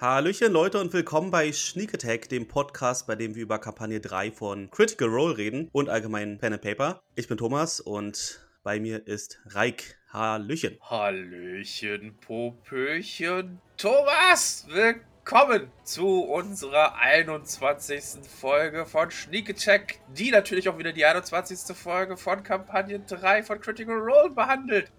Hallöchen Leute und willkommen bei Sneak Attack, dem Podcast, bei dem wir über Kampagne 3 von Critical Role reden und allgemein Pen and Paper. Ich bin Thomas und bei mir ist Reik. Hallöchen. Hallöchen, Popöchen. Thomas, willkommen zu unserer 21. Folge von Sneak Attack, die natürlich auch wieder die 21. Folge von Kampagne 3 von Critical Role behandelt.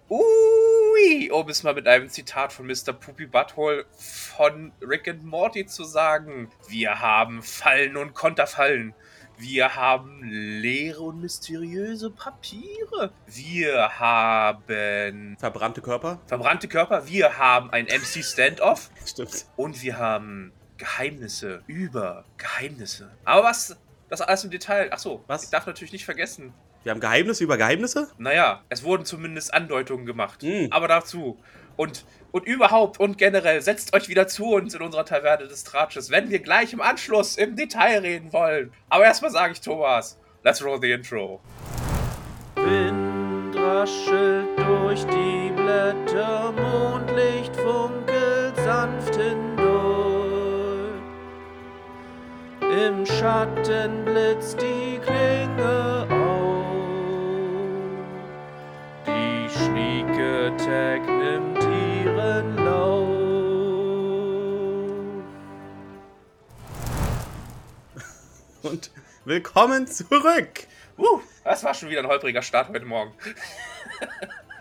Um es mal mit einem Zitat von Mr. Poopy Butthole von Rick and Morty zu sagen. Wir haben Fallen und Konterfallen. Wir haben leere und mysteriöse Papiere. Wir haben Verbrannte Körper? verbrannte Körper. Wir haben ein MC Standoff. Stimmt. Und wir haben Geheimnisse über Geheimnisse. Aber was? Das alles im Detail. Achso, Was? ich darf natürlich nicht vergessen. Wir haben Geheimnisse über Geheimnisse? Naja, es wurden zumindest Andeutungen gemacht. Mm. Aber dazu. Und, und überhaupt und generell, setzt euch wieder zu uns in unserer Taverne des Tratsches, wenn wir gleich im Anschluss im Detail reden wollen. Aber erstmal sage ich Thomas, let's roll the intro. Wind raschelt durch die Blätter, Mondlicht funkelt sanft hindurch. Im Schatten blitzt die Klinge Die schnieke Tag nimmt ihren Lauf. Und willkommen zurück! Uh, das war schon wieder ein holpriger Start heute Morgen.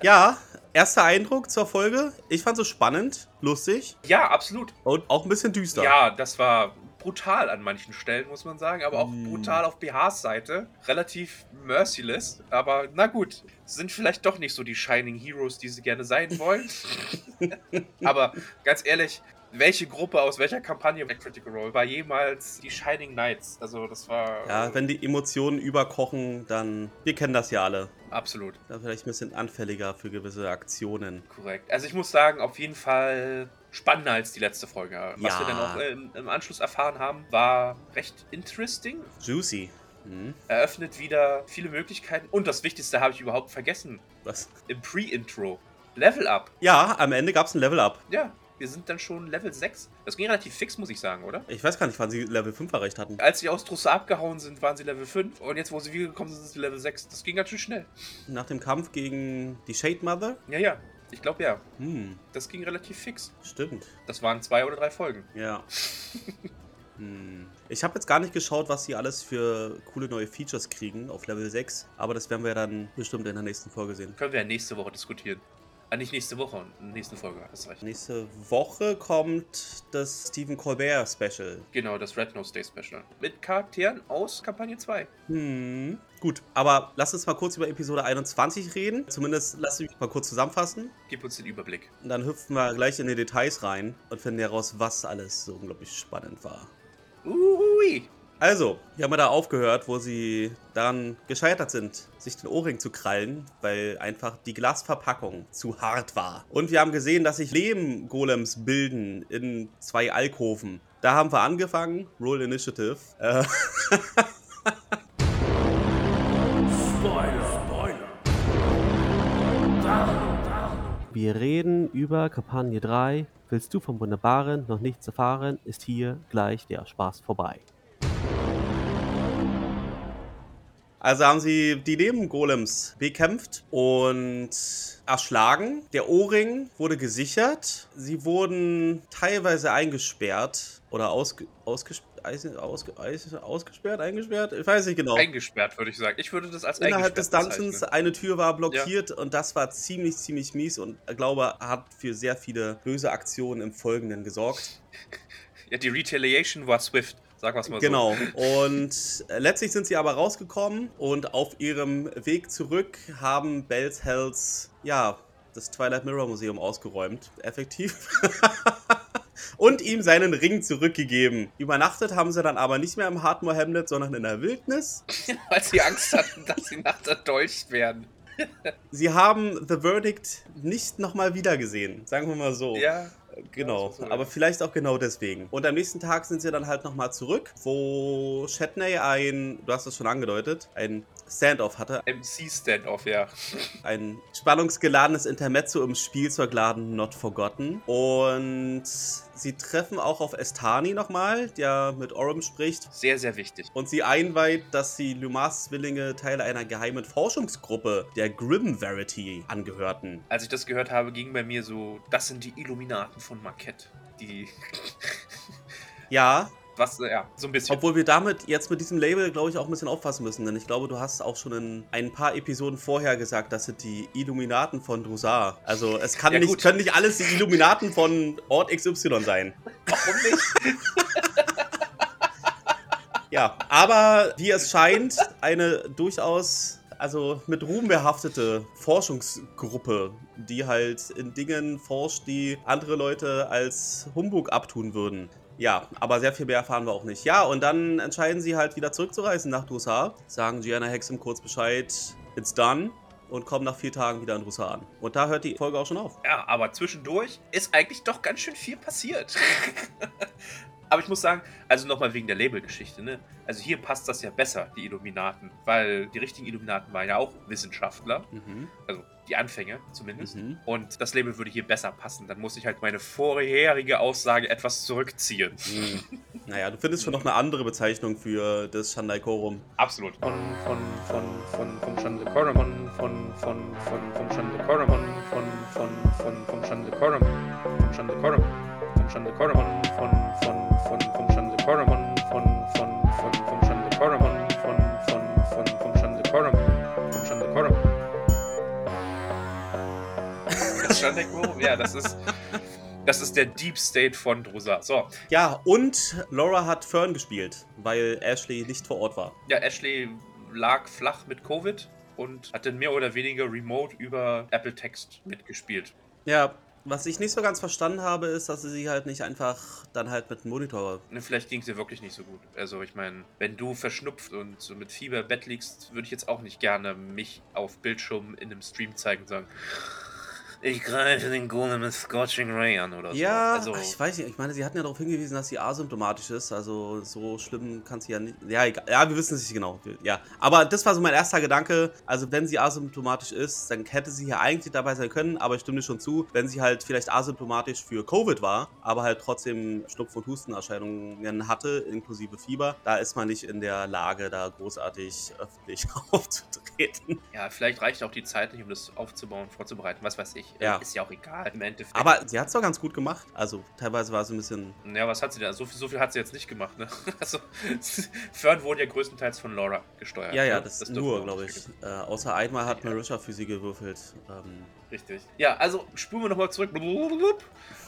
Ja, erster Eindruck zur Folge. Ich fand es spannend, lustig Ja, absolut. und auch ein bisschen düster. Ja, das war brutal an manchen Stellen, muss man sagen, aber auch Mm. brutal auf BHs Seite. Relativ merciless, aber na gut. Sind vielleicht doch nicht so die Shining Heroes, die sie gerne sein wollen. aber ganz ehrlich, welche Gruppe aus welcher Kampagne bei Critical Role war jemals die Shining Knights? Also, das war. Ja, wenn die Emotionen überkochen, dann. Wir kennen das ja alle. Absolut. Dann vielleicht ein bisschen anfälliger für gewisse Aktionen. Korrekt. Also ich muss sagen, auf jeden Fall spannender als die letzte Folge. Was Ja. wir dann auch im, im Anschluss erfahren haben, war recht interesting. Juicy. Hm, Eröffnet wieder viele Möglichkeiten. Und das Wichtigste habe ich überhaupt vergessen. was? Im Pre-Intro. Level Up. Ja, am Ende gab es ein Level-Up. Ja, wir sind dann schon Level 6. Das ging relativ fix, muss ich sagen, oder? Ich weiß gar nicht, wann sie Level 5 erreicht hatten. Als sie aus Drusse abgehauen sind, waren sie Level 5. Und jetzt, wo sie wiedergekommen sind, sind sie Level 6. Das ging ganz schön schnell. Nach dem Kampf gegen die Shade Mother? Ja, ja. Ich glaube ja. Hm, Das ging relativ fix. stimmt. Das waren zwei oder drei Folgen. Ja. hm. Ich habe jetzt gar nicht geschaut, was sie alles für coole neue Features kriegen auf Level 6, aber das werden wir dann bestimmt in der nächsten Folge sehen. Können wir ja nächste Woche diskutieren. Ah, nicht nächste Woche, in der nächsten Folge, hast recht. Nächste Woche kommt das Stephen Colbert Special. Genau, das Red Nose Day Special. Mit Charakteren aus Kampagne 2. Hm, gut. Aber lass uns mal kurz über Episode 21 reden. Zumindest lass mich mal kurz zusammenfassen. Gib uns den Überblick. Und dann hüpfen wir gleich in die Details rein und finden heraus, was alles so unglaublich spannend war. Ui! Also, wir haben ja da aufgehört, wo sie daran gescheitert sind, sich den Ohrring zu krallen, weil einfach die Glasverpackung zu hart war. Und wir haben gesehen, dass sich Lehmgolems bilden in zwei Alkoven. Da haben wir angefangen, Roll Initiative. Äh, Wir reden über Kampagne 3. Willst du vom Wunderbaren noch nichts erfahren, ist hier gleich der Spaß vorbei. Also haben sie die Lehmgolems bekämpft und erschlagen. Der Ohrring wurde gesichert. Sie wurden teilweise eingesperrt oder ausge, ausgesperrt. Ausge, ausgesperrt, eingesperrt? Ich weiß nicht genau. Eingesperrt, würde ich sagen. Ich würde das als Innerhalb des Dungeons, eine Tür war blockiert und das war ziemlich, ziemlich mies und ich glaube, hat für sehr viele böse Aktionen im Folgenden gesorgt. Ja, die Retaliation war swift, sagen wir es mal Genau. Und äh, letztlich sind sie aber rausgekommen und auf ihrem Weg zurück haben Bells Hells, ja, das Twilight Mirror Museum ausgeräumt. Effektiv. und ihm seinen Ring zurückgegeben. Übernachtet haben sie dann aber nicht mehr im Hardmore Hamlet, sondern in der Wildnis. so. Weil sie Angst hatten, dass sie nachts erdolcht werden. Sie haben The Verdict nicht nochmal wiedergesehen, sagen wir mal so. Ja, Genau, man aber vielleicht auch genau deswegen. Und am nächsten Tag sind sie dann halt nochmal zurück, wo Shatney ein, du hast es schon angedeutet, ein Standoff hatte. MC-Standoff, ja. Ein spannungsgeladenes Intermezzo im Spielzeugladen Not Forgotten. Und sie treffen auch auf Estani nochmal, der mit Orem spricht. Sehr, sehr wichtig. Und sie einweiht, dass die Lumas-Zwillinge Teil einer geheimen Forschungsgruppe der Grim Verity angehörten. Als ich das gehört habe, ging bei mir so, das sind die Illuminaten von Marquette. Die, Ja, was, äh, ja, so ein bisschen. obwohl wir damit jetzt mit diesem Label, glaube ich, auch ein bisschen aufpassen müssen. Denn ich glaube, du hast auch schon in ein paar Episoden vorher gesagt, das sind die Illuminaten von Drusar. Also es kann Ja, nicht, gut. können nicht alles die Illuminaten von Ort XY sein. Warum nicht? Ja, aber wie es scheint, eine durchaus also mit Ruhm behaftete Forschungsgruppe, die halt in Dingen forscht, die andere Leute als Humbug abtun würden. Ja, aber sehr viel mehr erfahren wir auch nicht. Ja, und dann entscheiden sie halt wieder zurückzureisen nach Drusar, sagen Gianna Hexam kurz Bescheid, it's done und kommen nach vier Tagen wieder in Drusar an. Und da hört die Folge auch schon auf. Ja, aber zwischendurch ist eigentlich doch ganz schön viel passiert. aber ich muss sagen, also nochmal wegen der Labelgeschichte, ne? Also hier passt das ja besser, die Illuminaten, weil die richtigen Illuminaten waren ja auch Wissenschaftler, Mhm. also die Anfänge zumindest. Mhm. Und das Label würde hier besser passen. Dann muss ich halt meine vorherige Aussage etwas zurückziehen. Mhm. Naja, du findest schon noch eine andere Bezeichnung für das Shandai Korum. Absolut. Von, von, von, von, vom Chandle Koromon, von, von, von, vom Chandle Koromon, von, von, von, vom Chandle Koromon, vom Chandle Koromon, vom Chandle Koromon, von, von, von, Chandle Koromon, ja, das ist, das ist der Deep State von Drusa. So, Ja, und Laura hat Fern gespielt, weil Ashley nicht vor Ort war. Ja, Ashley lag flach mit Covid und hat dann mehr oder weniger remote über Apple Text mitgespielt. Ja, was ich nicht so ganz verstanden habe, ist, dass sie sie halt nicht einfach dann halt mit dem Monitor. Ne, Vielleicht ging es dir wirklich nicht so gut. Also ich meine, wenn du verschnupft und so mit Fieber im Bett liegst, würde ich jetzt auch nicht gerne mich auf Bildschirm in einem Stream zeigen und sagen, ich greife den Golem mit Scorching Ray an oder so. Ja, also, ich weiß nicht. Ich meine, sie hatten ja darauf hingewiesen, dass sie asymptomatisch ist. Also so schlimm kann sie ja nicht. Ja, egal. Ja, wir wissen es nicht genau. Ja, aber das war so mein erster Gedanke. Also wenn sie asymptomatisch ist, dann hätte sie hier eigentlich dabei sein können. Aber ich stimme dir schon zu, wenn sie halt vielleicht asymptomatisch für Covid war, aber halt trotzdem Schnupf- und Hustenerscheinungen hatte, inklusive Fieber, da ist man nicht in der Lage, da großartig öffentlich aufzutreten. ja, vielleicht reicht auch die Zeit nicht, um das aufzubauen, vorzubereiten, was weiß ich. Ja. Ist ja auch egal im Endeffekt. Aber sie hat es doch ganz gut gemacht. Also teilweise war sie ein bisschen. Ja, was hat sie denn? So viel, so viel hat sie jetzt nicht gemacht, ne? Also, Fern wurde ja größtenteils von Laura gesteuert. Ja, ja, ne? das, dürfen nur, glaube ich. Äh, außer einmal hat Marisha für sie gewürfelt. Ähm, Richtig. Ja, also spulen wir nochmal zurück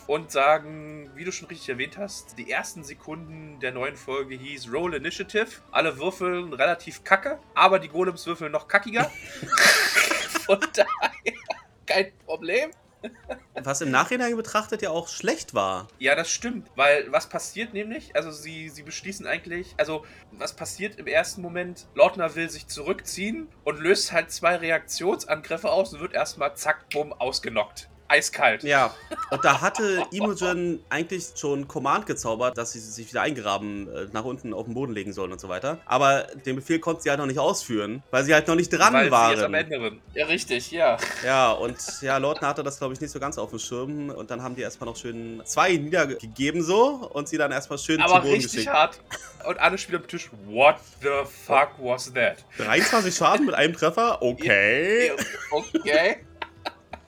und sagen, wie du schon richtig erwähnt hast, die ersten Sekunden der neuen Folge hieß Roll Initiative. Alle würfeln relativ kacke, aber die Golems würfeln noch kackiger. Von daher kein Problem. was im Nachhinein betrachtet ja auch schlecht war. Ja, das stimmt, weil was passiert nämlich? Also sie, sie beschließen eigentlich, also was passiert im ersten Moment? Lautner will sich zurückziehen und löst halt zwei Reaktionsangriffe aus und wird erstmal zack, bumm, ausgenockt. Eiskalt. Ja, und da hatte Imogen eigentlich schon Command gezaubert, dass sie sich wieder eingraben, äh, nach unten auf den Boden legen sollen und so weiter. Aber den Befehl konnte sie halt noch nicht ausführen, weil sie halt noch nicht dran weil sie jetzt am waren. Ende. Ja, richtig, ja. Ja, und ja, Lordner hatte das, glaube ich, nicht so ganz auf dem Schirm. Und dann haben die erstmal noch schön zwei niedergegeben so und sie dann erstmal schön Aber zu Boden richtig geschickt. hart. Und alle Spieler am Tisch, what the fuck was that? 23 Schaden mit einem Treffer? Okay. Okay.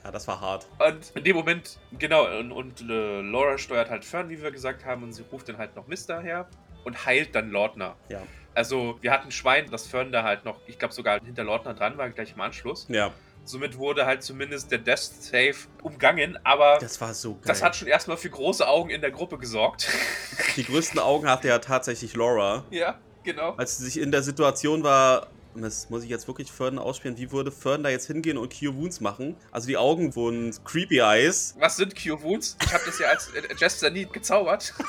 Ja, das war hart. Und in dem Moment, genau, und, und äh, Laura steuert halt Fern, wie wir gesagt haben, und sie ruft dann halt noch Mister her und heilt dann Lordner. Ja. Also, wir hatten Schwein, dass Fern da halt noch, ich glaube sogar hinter Lordner dran war, gleich im Anschluss. Ja, Somit wurde halt zumindest der Death Save umgangen, aber das, das war so geil. hat schon erstmal für große Augen in der Gruppe gesorgt. Die größten Augen hatte ja tatsächlich Laura. ja, genau. Als sie sich in der Situation war, das muss ich jetzt wirklich Fern ausspielen, wie würde Fern da jetzt hingehen und Cure Wounds machen? Also die Augen wurden Creepy Eyes. Was sind Cure Wounds? Ich habe das ja als äh, Jester nie gezaubert.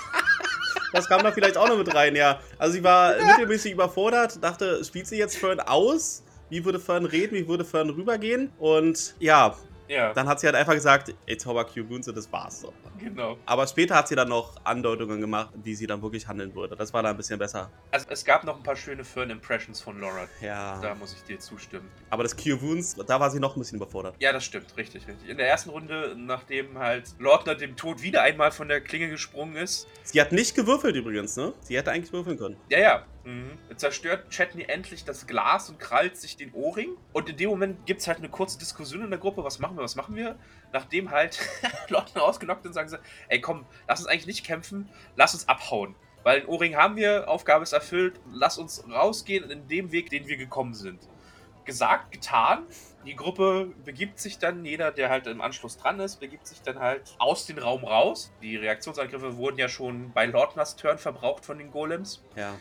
Das kam da vielleicht auch noch mit rein, ja. Also sie war mittelmäßig überfordert, dachte, spielt sie jetzt Fern aus? Wie würde Fern reden? Wie würde Fern rübergehen? Und ja, Ja, Dann hat sie halt einfach gesagt, ey, Zauber Q-Boons und das war's so. genau. Aber später hat sie dann noch Andeutungen gemacht, wie sie dann wirklich handeln würde. Das war dann ein bisschen besser. Also es gab noch ein paar schöne Fern-Impressions von Laura. Da Ja. muss ich dir zustimmen. Aber das Q-Wounds, da war sie noch ein bisschen überfordert. Ja, das stimmt, richtig, richtig. In der ersten Runde, nachdem halt Lordner dem Tod wieder einmal von der Klinge gesprungen ist, Sie hat nicht gewürfelt übrigens, ne? Sie hätte eigentlich würfeln können. ja, ja, mhm. zerstört Chetney endlich das Glas und krallt sich den Ohrring. Und in dem Moment gibt es halt eine kurze Diskussion in der Gruppe, was machen wir, was machen wir? Nachdem halt Lordner ausgenockt ist, sagen sie, ey komm, lass uns eigentlich nicht kämpfen, lass uns abhauen. Weil den Ohrring haben wir, Aufgabe ist erfüllt, lass uns rausgehen in dem Weg, den wir gekommen sind. Gesagt, getan. Die Gruppe begibt sich dann, jeder, der halt im Anschluss dran ist, begibt sich dann halt aus dem Raum raus. Die Reaktionsangriffe wurden ja schon bei Lordners Turn verbraucht von den Golems. Ja.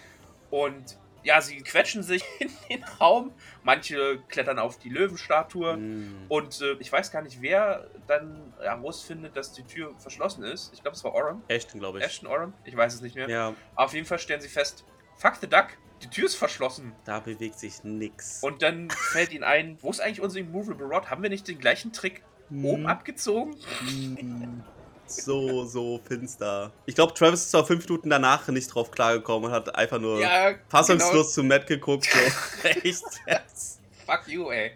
Und ja, sie quetschen sich in den Raum. Manche klettern auf die Löwenstatue. Mm. Und äh, ich weiß gar nicht, wer dann herausfindet, dass die Tür verschlossen ist. Ich glaube, es war Oram. Ashton, glaube ich. Ashton Oram? Ich weiß es nicht mehr. Ja, Auf jeden Fall stellen sie fest, fuck the duck, die Tür ist verschlossen. da bewegt sich nix. Und dann fällt ihnen ein, wo ist eigentlich unser Immovable Rod? Haben wir nicht den gleichen Trick oben Mm. abgezogen? Mm. So, so finster. Ich glaube, Travis ist auch fünf Minuten danach nicht drauf klargekommen und hat einfach nur Ja, fassungslos zu Matt geguckt. So. Echt jetzt? Fuck you, ey.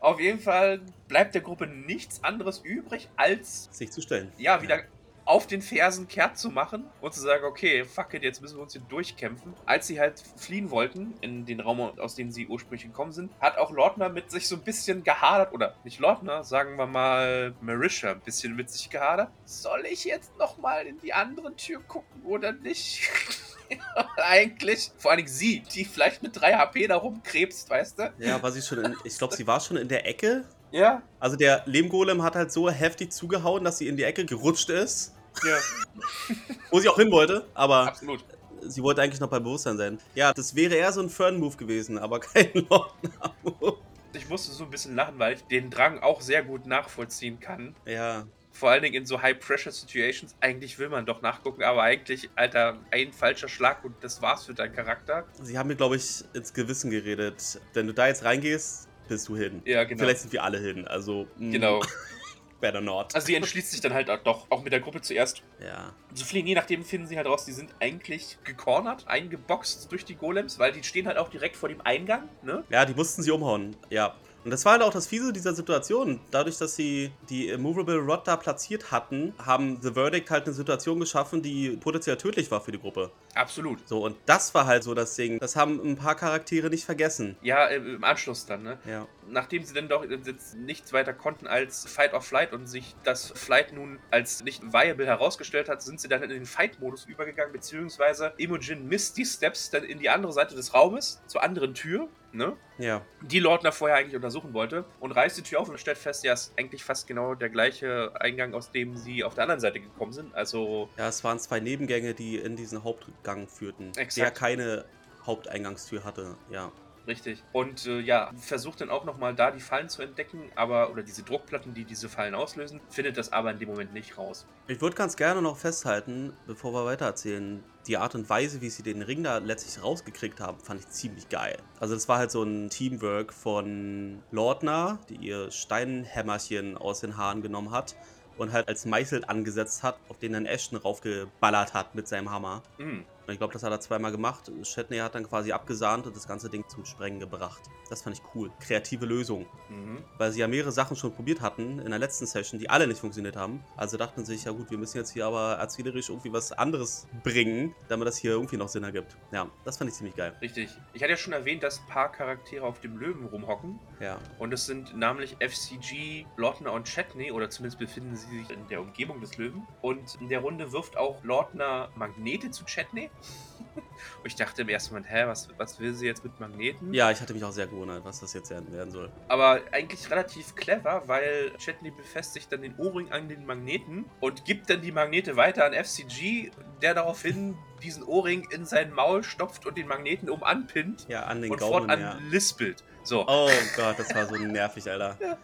Auf jeden Fall bleibt der Gruppe nichts anderes übrig, als Sich zu stellen. ja, wieder auf den Fersen kehrt zu machen und zu sagen, okay, fuck it, jetzt müssen wir uns hier durchkämpfen. Als sie halt fliehen wollten, in den Raum, aus dem sie ursprünglich gekommen sind, hat auch Lordner mit sich so ein bisschen gehadert, oder nicht Lordner, sagen wir mal Marisha, ein bisschen mit sich gehadert. Soll ich jetzt nochmal in die andere Tür gucken oder nicht? Eigentlich, vor allen Dingen sie, die vielleicht mit 3 HP da rumkrebst, weißt du? Ja, war sie schon in, ich glaube, sie war schon in der Ecke. Ja, Also der Lehmgolem hat halt so heftig zugehauen, dass sie in die Ecke gerutscht ist. ja, Wo sie auch hin wollte, aber absolut. sie wollte eigentlich noch bei Bewusstsein sein. Ja, das wäre eher so ein Fern-Move gewesen, aber kein Lordner-Move. Ich musste so ein bisschen lachen, weil ich den Drang auch sehr gut nachvollziehen kann. Ja, Vor allen Dingen in so High-Pressure-Situations. Eigentlich will man doch nachgucken, aber eigentlich, Alter, ein falscher Schlag und das war's für deinen Charakter. sie haben mir, glaube ich, ins Gewissen geredet. Wenn du da jetzt reingehst, bist du hin. Ja, genau. Vielleicht sind wir alle hin, also mm, Genau. better not. Also sie entschließt sich dann halt doch, auch mit der Gruppe zuerst Ja, zu fliehen. Je nachdem finden sie halt raus, die sind eigentlich gecornert, eingeboxt durch die Golems, weil die stehen halt auch direkt vor dem Eingang, ne? ja, die mussten sie umhauen, ja. Und das war halt auch das Fiese dieser Situation. Dadurch, dass sie die Immovable Rod da platziert hatten, haben The Verdict halt eine Situation geschaffen, die potenziell tödlich war für die Gruppe. Absolut. So, und das war halt so das Ding. Das haben ein paar Charaktere nicht vergessen. Ja, äh, im Anschluss dann, ne? Ja. Nachdem sie dann doch nichts weiter konnten als Fight or Flight und sich das Flight nun als nicht viable herausgestellt hat, sind sie dann in den Fight-Modus übergegangen, beziehungsweise Imogen misst die Steps dann in die andere Seite des Raumes, zur anderen Tür, ne? Ja. Die Lordner vorher eigentlich untersuchen wollte und reißt die Tür auf und stellt fest, ja, ist eigentlich fast genau der gleiche Eingang, aus dem sie auf der anderen Seite gekommen sind. Also, Ja, es waren zwei Nebengänge, die in diesen Hauptgang führten. Exakt. Der keine Haupteingangstür hatte. Ja. Richtig. Und äh, ja, versucht dann auch nochmal da die Fallen zu entdecken, aber, oder diese Druckplatten, die diese Fallen auslösen, findet das aber in dem Moment nicht raus. Ich würde ganz gerne noch festhalten, bevor wir weitererzählen, die Art und Weise, wie sie den Ring da letztlich rausgekriegt haben, fand ich ziemlich geil. Also das war halt so ein Teamwork von Lordner, die ihr Steinhämmerchen aus den Haaren genommen hat und halt als Meißel angesetzt hat, auf den dann Ashton raufgeballert hat mit seinem Hammer. Hm. Und ich glaube, das hat er zweimal gemacht. Shatney hat dann quasi abgesahnt und das ganze Ding zum Sprengen gebracht. Das fand ich cool. Kreative Lösung. Mhm. Weil sie ja mehrere Sachen schon probiert hatten in der letzten Session, die alle nicht funktioniert haben. Also dachten sie sich, ja gut, wir müssen jetzt hier aber erzählerisch irgendwie was anderes bringen, damit das hier irgendwie noch Sinn ergibt. Ja, das fand ich ziemlich geil. Richtig. Ich hatte ja schon erwähnt, dass ein paar Charaktere auf dem Löwen rumhocken. Ja. Und es sind namentlich FCG, Lordner und Chetney, oder zumindest befinden sie sich in der Umgebung des Löwen. Und in der Runde wirft auch Lordner Magnete zu Chetney. Und ich dachte im ersten Moment, hä, was, was will sie jetzt mit Magneten? Ja, ich hatte mich auch sehr gewundert, was das jetzt werden soll. Aber eigentlich relativ clever, weil Chetney befestigt dann den Ohrring an den Magneten und gibt dann die Magnete weiter an FCG, der daraufhin diesen Ohrring in sein Maul stopft und den Magneten um anpinnt Ja, an den und Gaumen, fortan ja. lispelt. So. Oh Gott, das war so nervig, Alter.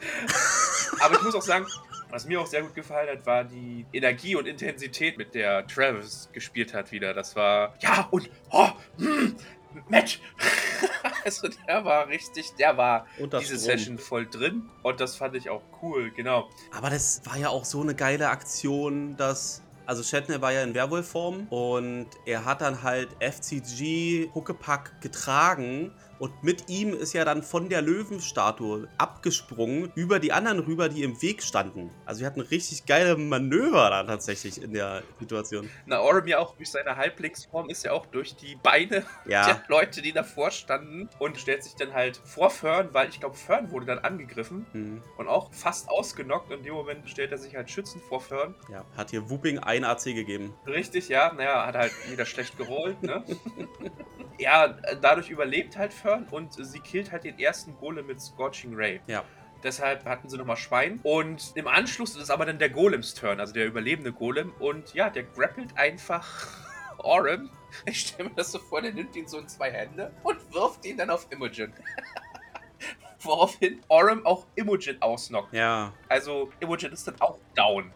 Aber ich muss auch sagen, was mir auch sehr gut gefallen hat, war die Energie und Intensität, mit der Travis gespielt hat wieder. Das war, ja, und, oh, hm, Match! also der war richtig, der war diese Strom. Session voll drin und das fand ich auch cool, genau. Aber das war ja auch so eine geile Aktion, dass. Also Shatner war ja in Werwolf-Form und er hat dann halt FCG Huckepack getragen und mit ihm ist ja dann von der Löwenstatue abgesprungen über die anderen rüber, die im Weg standen. Also wir hatten richtig geile Manöver da tatsächlich in der Situation. Na, Orem ja auch durch seine Halbblicksform ist ja auch durch die Beine Ja. der Leute, die davor standen und stellt sich dann halt vor Fern, weil ich glaube, Fern wurde dann angegriffen Hm, und auch fast ausgenockt und in dem Moment stellt er sich halt schützend vor Fern. ja. Hat hier Whooping ein AC gegeben. Richtig, ja, naja, hat halt wieder schlecht gerollt, ne? ja, dadurch überlebt halt Fern und sie killt halt den ersten Golem mit Scorching Ray. Ja. Deshalb hatten sie nochmal Schwein. Und im Anschluss ist aber dann der Golems Turn, also der überlebende Golem. Und ja, der grappelt einfach Orem. Ich stelle mir das so vor, der nimmt ihn so in zwei Hände und wirft ihn dann auf Imogen. Woraufhin Orem auch Imogen ausnockt. Ja, Also Imogen ist dann auch down.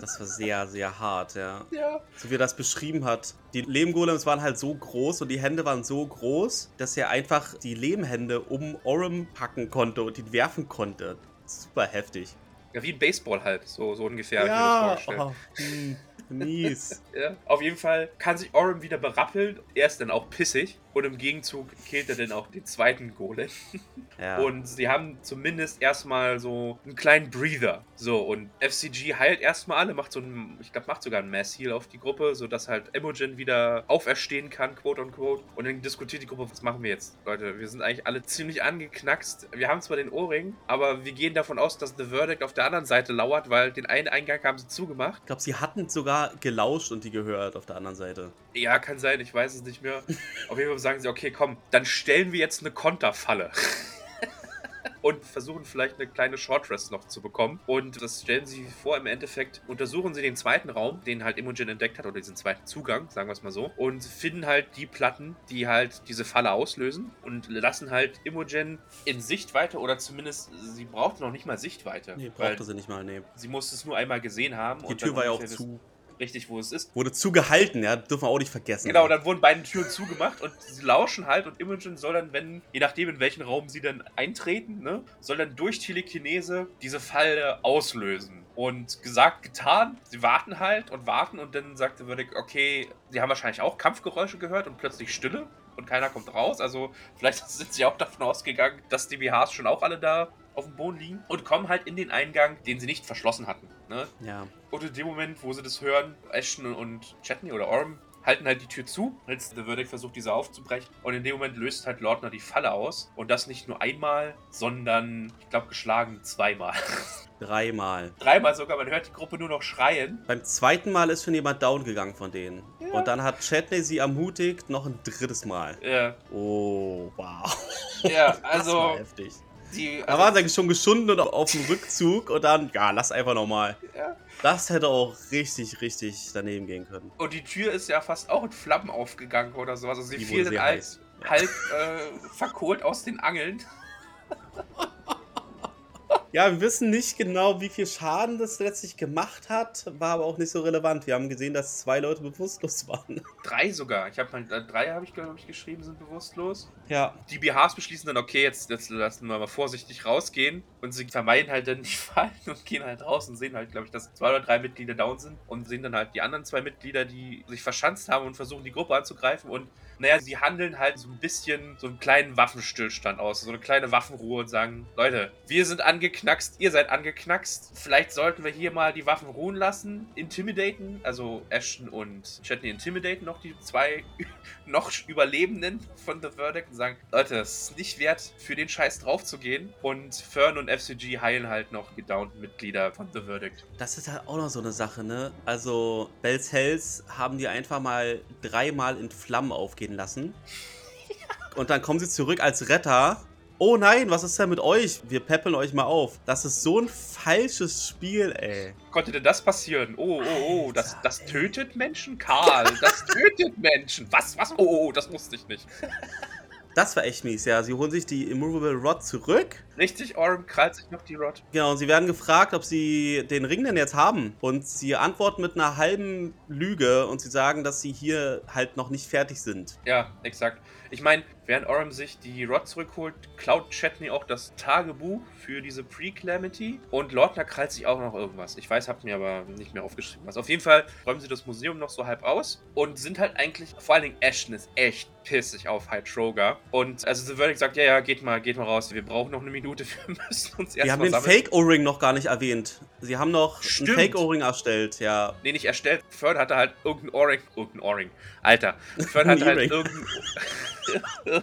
Das war sehr, sehr hart, ja. Ja. so wie er das beschrieben hat. Die Lehmgolems waren halt so groß und die Hände waren so groß, dass er einfach die Lehmhände um Orem packen konnte und ihn werfen konnte. Super heftig. Ja, wie ein Baseball halt, so, so ungefähr. hab ich mir das vorgestellt. oh, hm, mies. Ja. Auf jeden Fall kann sich Orem wieder berappeln. Er ist dann auch pissig. Und im Gegenzug killt er dann auch den zweiten Golem. Ja. Und sie haben zumindest erstmal so einen kleinen Breather. So, und FCG heilt erstmal alle, macht so einen, ich glaube, macht sogar einen Mass Heal auf die Gruppe, sodass halt Imogen wieder auferstehen kann, quote unquote. Und dann diskutiert die Gruppe, was machen wir jetzt? Leute, wir sind eigentlich alle ziemlich angeknackst. Wir haben zwar den Ohrring, aber wir gehen davon aus, dass The Verdict auf der anderen Seite lauert, weil den einen Eingang haben sie zugemacht. ich glaube, sie hatten sogar gelauscht und die gehört auf der anderen Seite. Ja, kann sein, ich weiß es nicht mehr. Auf jeden Fall sagen sie, okay, komm, dann stellen wir jetzt eine Konterfalle. Und versuchen vielleicht eine kleine Short Rest noch zu bekommen. Und das stellen sie vor, im Endeffekt untersuchen sie den zweiten Raum, den halt Imogen entdeckt hat, oder diesen zweiten Zugang, sagen wir es mal so. Und finden halt die Platten, die halt diese Falle auslösen. Und lassen halt Imogen in Sichtweite, oder zumindest, sie brauchte noch nicht mal Sichtweite. Nee, brauchte sie nicht mal, nee. sie musste es nur einmal gesehen haben. Die Tür war ja auch zu. Richtig, wo es ist. Wurde zugehalten, ja, dürfen wir auch nicht vergessen. Genau, dann wurden beide Türen zugemacht und sie lauschen halt und Imogen soll dann, wenn, je nachdem in welchen Raum sie dann eintreten, ne, soll dann durch Telekinese diese Falle auslösen. Und gesagt, getan, sie warten halt und warten und dann sagte Würdig, okay, sie haben wahrscheinlich auch Kampfgeräusche gehört und plötzlich Stille und keiner kommt raus. Also vielleicht sind sie auch davon ausgegangen, dass die BHs schon auch alle da auf dem Boden liegen und kommen halt in den Eingang, den sie nicht verschlossen hatten. Ne? Ja. Und in dem Moment, wo sie das hören, Ashton und Chetney oder Orm halten halt die Tür zu, als The Verdict versucht, diese aufzubrechen. Und in dem Moment löst halt Lordner die Falle aus. Und das nicht nur einmal, sondern, ich glaube, geschlagen zweimal. Dreimal. Dreimal sogar, man hört die Gruppe nur noch schreien. Beim zweiten Mal ist schon jemand down gegangen von denen. Ja. Und dann hat Chatney sie ermutigt, noch ein drittes Mal. Ja, Oh, wow. ja Das war also, heftig. Die. Da waren sie schon geschunden und auf dem Rückzug und dann, ja, lass einfach nochmal. ja. Das hätte auch richtig, richtig daneben gehen können. Und die Tür ist ja fast auch in Flammen aufgegangen oder so. Also sie Die fiel dann halt, heiß. Ja. halb äh, verkohlt aus den Angeln. Ja, wir wissen nicht genau, wie viel Schaden das letztlich gemacht hat, war aber auch nicht so relevant. Wir haben gesehen, dass zwei Leute bewusstlos waren. Drei sogar. Ich habe mal äh, drei habe ich glaube ich geschrieben, sind bewusstlos. Ja, Die BHs beschließen dann, okay, jetzt, jetzt lassen wir mal vorsichtig rausgehen. Und sie vermeiden halt dann die Fallen und gehen halt raus und sehen halt, glaube ich, dass zwei oder drei Mitglieder down sind. Und sehen dann halt die anderen zwei Mitglieder, die sich verschanzt haben und versuchen, die Gruppe anzugreifen. Und naja, sie handeln halt so ein bisschen so einen kleinen Waffenstillstand aus, so eine kleine Waffenruhe und sagen, Leute, wir sind angeknackst, ihr seid angeknackst. Vielleicht sollten wir hier mal die Waffen ruhen lassen, intimidaten, also Ashton und Chetney intimidaten noch die zwei noch Überlebenden von The Verdict und sagen, Leute, es ist nicht wert, für den Scheiß draufzugehen. Und Fern und FCG heilen halt noch die gedownten Mitglieder von The Verdict. das ist halt auch noch so eine Sache, ne? Also, Bells Hells haben die einfach mal dreimal in Flammen aufgehen lassen. Und dann kommen sie zurück als Retter. Oh nein, was ist denn mit euch? Wir peppeln euch mal auf. Das ist so ein falsches Spiel, ey. Konnte denn das passieren? Oh, oh, oh, das, das tötet Menschen? Karl, das tötet Menschen. Was, was? Oh, oh, oh, das wusste ich nicht. Das war echt mies, ja. Sie holen sich die Immovable Rod zurück. Richtig, Orm krallt sich noch die Rod. Genau, und sie werden gefragt, ob sie den Ring denn jetzt haben. Und sie antworten mit einer halben Lüge und sie sagen, dass sie hier halt noch nicht fertig sind. Ja, exakt. Ich meine, während Orm sich die Rod zurückholt, klaut Chetney auch das Tagebuch für diese Pre-Calamity. Und Lordner krallt sich auch noch irgendwas. Ich weiß, habt mir aber nicht mehr aufgeschrieben was. Auf jeden Fall räumen sie das Museum noch so halb aus und sind halt eigentlich, vor allen Dingen Ashton ist echt pissig auf Hytroga. Und also The Verdict sagt, ja, ja, geht mal, geht mal raus. Wir brauchen noch eine Minute, wir müssen uns erst Wir haben den. Fake-O-Ring noch gar nicht erwähnt. Sie haben noch Stimmt. einen Fake-O-Ring erstellt, ja. Nee, nicht erstellt. Fern hatte halt irgendein Ohrring. Irgendein Ohrring. Alter. Fern hatte halt Earring.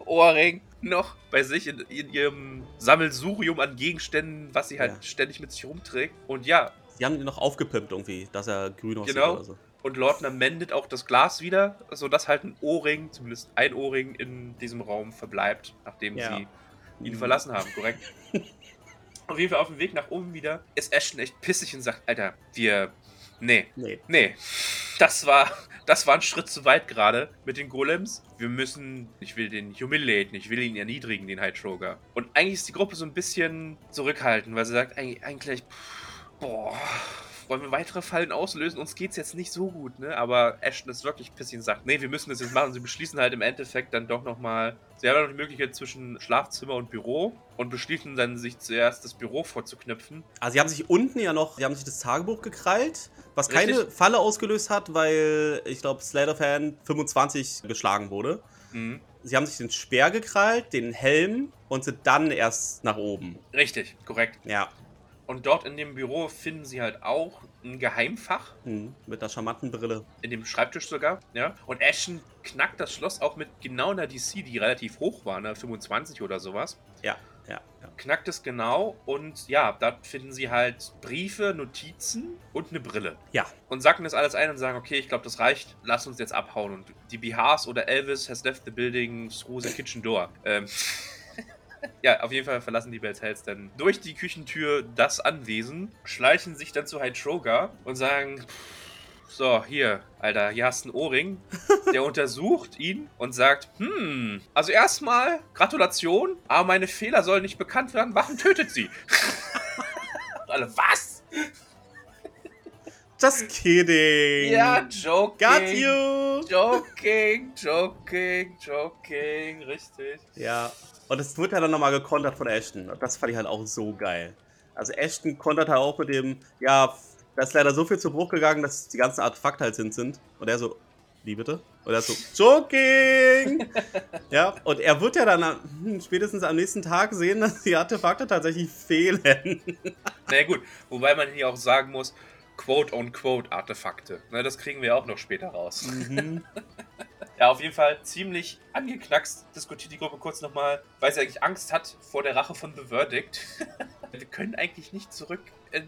Ohrring noch bei sich in, in ihrem Sammelsurium an Gegenständen, was sie halt Ja. ständig mit sich rumträgt. Und ja, Sie haben ihn noch aufgepimpt irgendwie, dass er grün aussieht Genau. oder so. und Lordner mendet auch das Glas wieder, sodass halt ein Ohrring, zumindest ein Ohrring, in diesem Raum verbleibt, nachdem Ja. sie ihn Mhm. verlassen haben, korrekt? Auf jeden Fall auf dem Weg nach oben wieder ist Ashton echt pissig und sagt, Alter, wir... Nee, Nee. Nee, das war, das war ein Schritt zu weit gerade mit den Golems. Wir müssen, ich will den humiliaten, ich will ihn erniedrigen, den Hytroga. Und eigentlich ist die Gruppe so ein bisschen zurückhaltend, weil sie sagt, eig- eigentlich, boah, wollen wir weitere Fallen auslösen? Uns geht's jetzt nicht so gut, ne? Aber Ashton ist wirklich pissig und sagt, nee, wir müssen das jetzt machen. Sie beschließen halt im Endeffekt dann doch nochmal, sie haben ja noch die Möglichkeit zwischen Schlafzimmer und Büro und beschließen dann, sich zuerst das Büro vorzuknüpfen. Also sie haben sich unten ja noch, sie haben sich das Tagebuch gekrallt, was keine Richtig. Falle ausgelöst hat, weil ich glaube Slater-Fan 25 geschlagen wurde. Mhm. Sie haben sich den Speer gekrallt, den Helm und sind dann erst nach oben. Richtig, korrekt. Ja, Und dort in dem Büro finden sie halt auch ein Geheimfach, hm, mit einer charmanten Brille. in dem Schreibtisch sogar, ja. Und Ashton knackt das Schloss auch mit genau einer DC, die relativ hoch war, ne, 25 oder sowas. Ja, ja, ja. Knackt es genau und ja, da finden sie halt Briefe, Notizen und eine Brille. Ja, Und sacken das alles ein und sagen, okay, ich glaube, das reicht, lass uns jetzt abhauen. Und die Bihars oder Elvis has left the building through the kitchen door. Ähm, ja, auf jeden Fall verlassen die Bells Hells dann durch die Küchentür das Anwesen, schleichen sich dann zu Hytroga und sagen, so, hier, Alter, hier hast du einen Ohrring. Der untersucht ihn und sagt, hm, also erstmal Gratulation, aber meine Fehler sollen nicht bekannt werden, Wachen tötet sie. Alle, was? just kidding. Ja, joking. Got you. Joking, joking, joking, richtig. Ja, und es wird ja dann nochmal gekontert von Ashton. Und das fand ich halt auch so geil. Also Ashton kontert halt auch mit dem, ja, da ist leider so viel zu Bruch gegangen, dass die ganzen Artefakte halt sind sind. Und er so, wie bitte? Und er so, Joking! ja, und er wird ja dann am- hm, spätestens am nächsten Tag sehen, dass die Artefakte tatsächlich fehlen. Na ja, gut, wobei man hier auch sagen muss, quote-on-quote Artefakte. Ne, das kriegen wir auch noch später raus. mhm. Ja, auf jeden Fall ziemlich angeknackst diskutiert die Gruppe kurz nochmal, weil sie eigentlich Angst hat vor der Rache von The Verdict. wir können eigentlich nicht zurück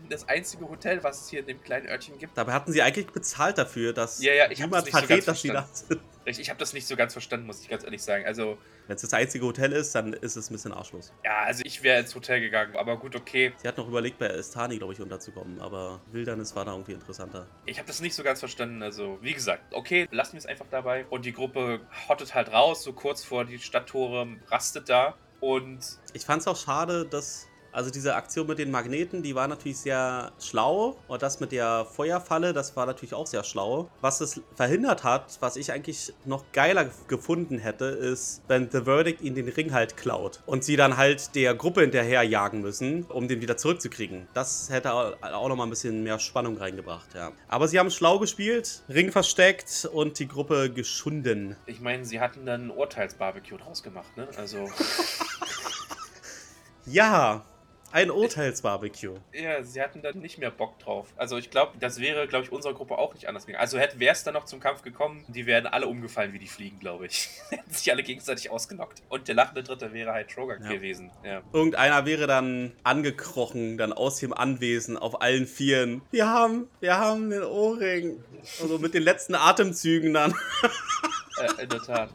das einzige Hotel, was es hier in dem kleinen Örtchen gibt. Dabei hatten sie eigentlich bezahlt dafür, dass Ja, ja, niemand so verrät, ganz dass sie da sind. Ich, ich habe das nicht so ganz verstanden, muss ich ganz ehrlich sagen. Also, Wenn es das einzige Hotel ist, dann ist es ein bisschen arschlos. ja, also ich wäre ins Hotel gegangen, aber gut, okay. Sie hat noch überlegt, bei Estani, glaube ich, unterzukommen, aber Wildernis war da irgendwie interessanter. Ich habe das nicht so ganz verstanden. Also, wie gesagt, okay, lassen wir es einfach dabei. Und die Gruppe hottet halt raus, so kurz vor die Stadttore, rastet da. Und Ich fand es auch schade, dass. Also diese Aktion mit den Magneten, die war natürlich sehr schlau. Und das mit der Feuerfalle, das war natürlich auch sehr schlau. Was es verhindert hat, was ich eigentlich noch geiler gef- gefunden hätte, ist, wenn The Verdict ihn den Ring halt klaut. Und sie dann halt der Gruppe hinterher jagen müssen, um den wieder zurückzukriegen. Das hätte au- auch noch mal ein bisschen mehr Spannung reingebracht, ja. Aber sie haben schlau gespielt, Ring versteckt und die Gruppe geschunden. ich meine, sie hatten dann ein Urteilsbarbecue draus gemacht, ne? Also, Ja, ein Urteilsbarbecue. ja, sie hatten dann nicht mehr Bock drauf. Also, ich glaube, das wäre, glaube ich, unserer Gruppe auch nicht anders gegangen. Also, wäre es dann noch zum Kampf gekommen, die wären alle umgefallen wie die Fliegen, glaube ich. Hätten sich alle gegenseitig ausgenockt. Und der lachende Dritte wäre halt Trogan Ja. gewesen. Ja. Irgendeiner wäre dann angekrochen, dann aus dem Anwesen auf allen Vieren. Wir haben, wir haben den Ohrring. Also mit den letzten Atemzügen dann. Äh, in der Tat.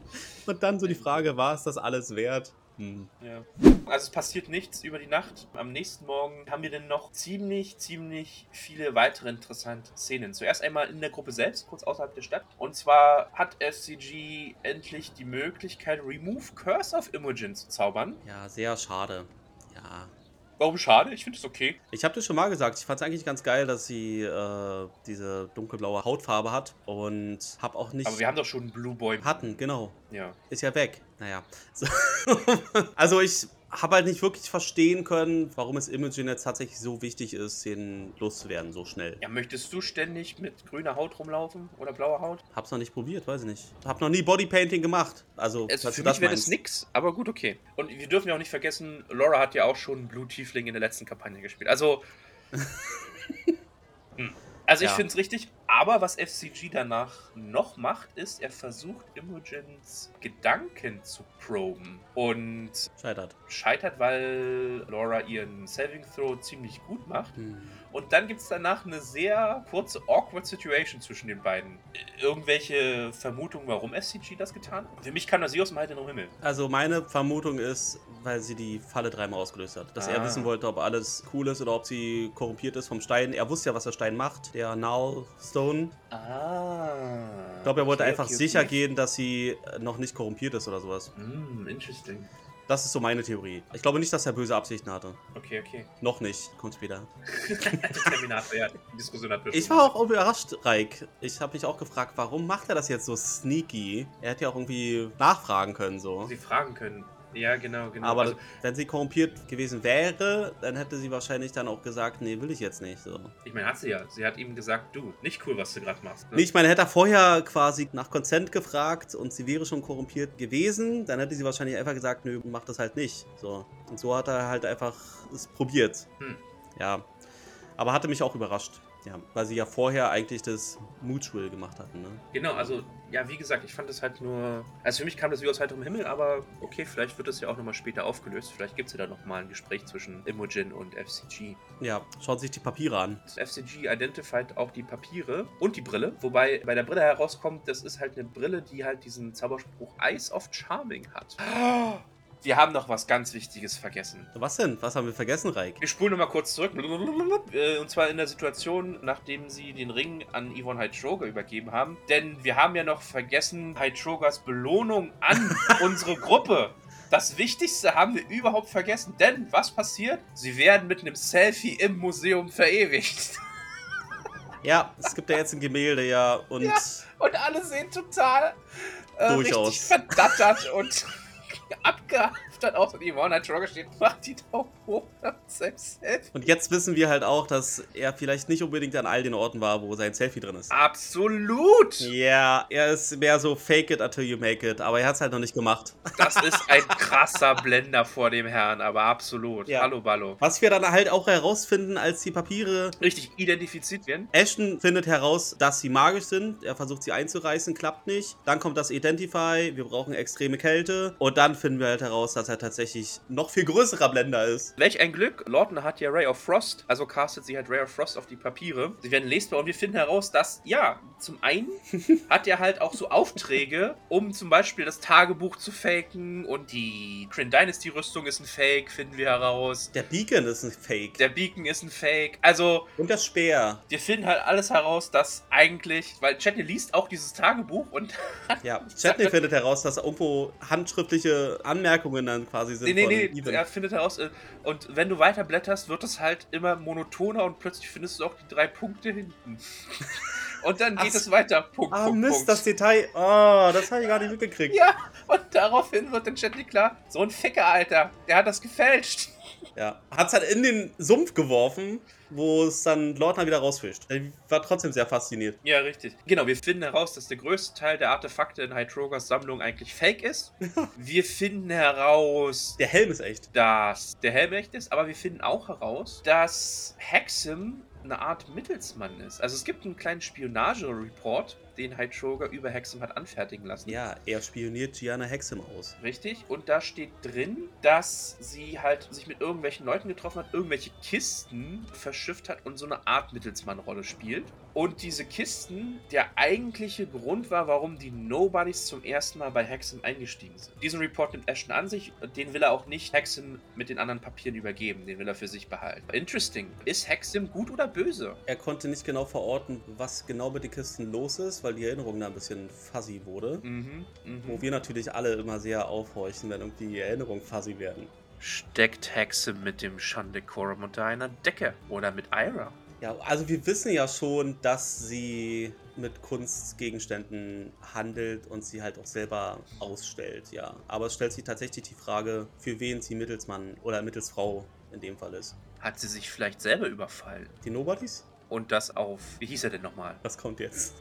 Und dann so die Frage, war es das alles wert? Hm. Ja. Also es passiert nichts über die Nacht. Am nächsten Morgen haben wir dann noch ziemlich, ziemlich viele weitere interessante Szenen. Zuerst einmal in der Gruppe selbst, kurz außerhalb der Stadt. Und zwar hat FCG endlich die Möglichkeit, Remove Curse of Imogen zu zaubern. Ja, sehr schade. Warum schade? Ich finde es okay. Ich habe das schon mal gesagt. Ich fand es eigentlich ganz geil, dass sie äh, diese dunkelblaue Hautfarbe hat. Und habe auch nicht. Aber wir haben doch schon einen Blue Boy. hatten, genau. Ja. Ist ja weg. Naja. So. also ich habe halt nicht wirklich verstehen können, warum es Imogen jetzt tatsächlich so wichtig ist, den loszuwerden so schnell. Ja, möchtest du ständig mit grüner Haut rumlaufen oder blauer Haut? Hab's noch nicht probiert, weiß ich nicht. Hab noch nie Bodypainting gemacht. Also, Also für mich wäre das nix, aber gut, okay. Und wir dürfen ja auch nicht vergessen, Laura hat ja auch schon Blue Tiefling in der letzten Kampagne gespielt. Also. Hm. Also ich Ja. finde es richtig, aber was FCG danach noch macht, ist, er versucht Imogens Gedanken zu proben und Scheitert. scheitert, weil Laura ihren Saving Throw ziemlich gut macht. Hm. Und dann gibt es danach eine sehr kurze awkward Situation zwischen den beiden. Irgendwelche Vermutungen, warum SCG das getan hat? Für mich kam das sie aus dem heiteren Himmel. Also meine Vermutung ist, weil sie die Falle dreimal ausgelöst hat. Dass er Ah. wissen wollte, ob alles cool ist oder ob sie korrumpiert ist vom Stein. Er wusste ja, was der Stein macht, der Null Stone. Ah. Ich glaube, er wollte Okay, einfach okay, sicher okay. gehen, dass sie äh, noch nicht korrumpiert ist oder sowas. Hm, interesting. Das ist so meine Theorie. Ich glaube nicht, dass er böse Absichten hatte. Okay, okay. Noch nicht. Kommt später. Terminator, ja, die Diskussion hat Ich war auch überrascht, Reik. Ich habe mich auch gefragt, warum macht er das jetzt so sneaky? Er hätte ja auch irgendwie nachfragen können, so. Sie fragen können. Ja, genau, genau. Aber also, wenn sie korrumpiert gewesen wäre, dann hätte sie wahrscheinlich dann auch gesagt, nee, will ich jetzt nicht. So. ich meine, hat sie ja. Sie hat ihm gesagt, du, nicht cool, was du gerade machst. ne? Nee, ich meine, hätte er vorher quasi nach Consent gefragt und sie wäre schon korrumpiert gewesen, dann hätte sie wahrscheinlich einfach gesagt, nö, mach das halt nicht. So. Und so hat er halt einfach es probiert. Hm. Ja. Aber hatte mich auch überrascht. Ja, weil sie ja vorher eigentlich das Mutual gemacht hatten, ne? Genau, also, ja, wie gesagt, ich fand das halt nur. Also für mich kam das wie aus heiterem Himmel, aber okay, vielleicht wird das ja auch nochmal später aufgelöst. Vielleicht gibt es ja da nochmal ein Gespräch zwischen Imogen und FCG. Ja, schaut sich die Papiere an. Das FCG identified auch die Papiere und die Brille. Wobei bei der Brille herauskommt, das ist halt eine Brille, die halt diesen Zauberspruch Eyes of Charming hat. Wir haben noch was ganz Wichtiges vergessen. Was denn? Was haben wir vergessen, Reik? Wir spulen nochmal kurz zurück. Äh, Und zwar in der Situation, nachdem sie den Ring an Yvonne Hytroga übergeben haben. Denn wir haben ja noch vergessen, Hytrogas Belohnung an unsere Gruppe. Das Wichtigste haben wir überhaupt vergessen. Denn was passiert? Sie werden mit einem Selfie im Museum verewigt. Ja, es gibt ja jetzt ein Gemälde, ja, und Ja. Und alle sehen total äh, Durchaus. richtig verdattert und Abgas abgehaftert aus. Und Yvonne Hytroga steht, macht die Daumen hoch seinem Selfie. Und jetzt wissen wir halt auch, dass er vielleicht nicht unbedingt an all den Orten war, wo sein Selfie drin ist. Absolut! Ja, er ist mehr so fake it until you make it, aber er hat es halt noch nicht gemacht. Das ist ein krasser Blender vor dem Herrn, aber absolut. Ja. Hallo, Ballo. Was wir dann halt auch herausfinden, als die Papiere. Richtig identifiziert werden. Ashton findet heraus, dass sie magisch sind. Er versucht sie einzureißen, klappt nicht. Dann kommt das Identify, wir brauchen extreme Kälte. Und dann finden wir halt heraus, dass er tatsächlich noch viel größerer Blender ist. Welch ein Glück, Lorton hat ja Ray of Frost, also castet sie halt Ray of Frost auf die Papiere. Sie werden lesbar und wir finden heraus, dass, ja, zum einen hat er halt auch so Aufträge, um zum Beispiel das Tagebuch zu faken und die Kryn Dynasty Rüstung ist ein Fake, finden wir heraus. Der Beacon ist ein Fake. Der Beacon ist ein Fake. Also, Und das Speer. wir finden halt alles heraus, dass eigentlich, weil Chatney liest auch dieses Tagebuch und Ja, Chatney findet heraus, dass irgendwo handschriftliche Anmerkungen dann quasi sind Nee, nee, nee, er findet heraus, äh, und wenn du weiter blätterst, wird es halt immer monotoner und plötzlich findest du auch die drei Punkte hinten. Und dann geht Ach, es weiter. Punkt, Ah, Punkt, Mist, Punkt. das Detail. Oh, das habe ich gar nicht mitgekriegt. Ja, und daraufhin wird dann Chatney klar, so ein Ficker, Alter, der hat das gefälscht. Ja. Hat es halt in den Sumpf geworfen, wo es dann Lordner wieder rausfischt. Er war trotzdem sehr fasziniert. Ja, richtig. Genau, wir finden heraus, dass der größte Teil der Artefakte in Hytrogas Sammlung eigentlich fake ist. Wir finden heraus, Der Helm ist echt. dass der Helm echt ist, aber wir finden auch heraus, dass Hexim eine Art Mittelsmann ist. Also es gibt einen kleinen Spionage-Report, den Hytroga über Hexim hat anfertigen lassen. Ja, er spioniert Gianna Hexim aus. Richtig. Und da steht drin, dass sie halt sich mit irgendwelchen Leuten getroffen hat, irgendwelche Kisten verschifft hat und so eine Art Mittelsmann-Rolle spielt. Und diese Kisten, der eigentliche Grund war, warum die Nobodies zum ersten Mal bei Hexam eingestiegen sind. Diesen Report nimmt Ashton an sich und den will er auch nicht Hexam mit den anderen Papieren übergeben. Den will er für sich behalten. Interesting. Ist Hexam gut oder böse? Er konnte nicht genau verorten, was genau mit den Kisten los ist, weil die Erinnerung da ein bisschen fuzzy wurde. Mhm. mhm. Wo wir natürlich alle immer sehr aufhorchen, wenn irgendwie die Erinnerungen fuzzy werden. Steckt Hexam mit dem Shandekorum unter einer Decke oder mit Ira? Ja, also wir wissen ja schon, dass sie mit Kunstgegenständen handelt und sie halt auch selber ausstellt, ja. Aber es stellt sich tatsächlich die Frage, für wen sie Mittelsmann oder Mittelsfrau in dem Fall ist. Hat sie sich vielleicht selber überfallen? Die Nobodies? Und das auf, wie hieß er denn nochmal? Was kommt jetzt?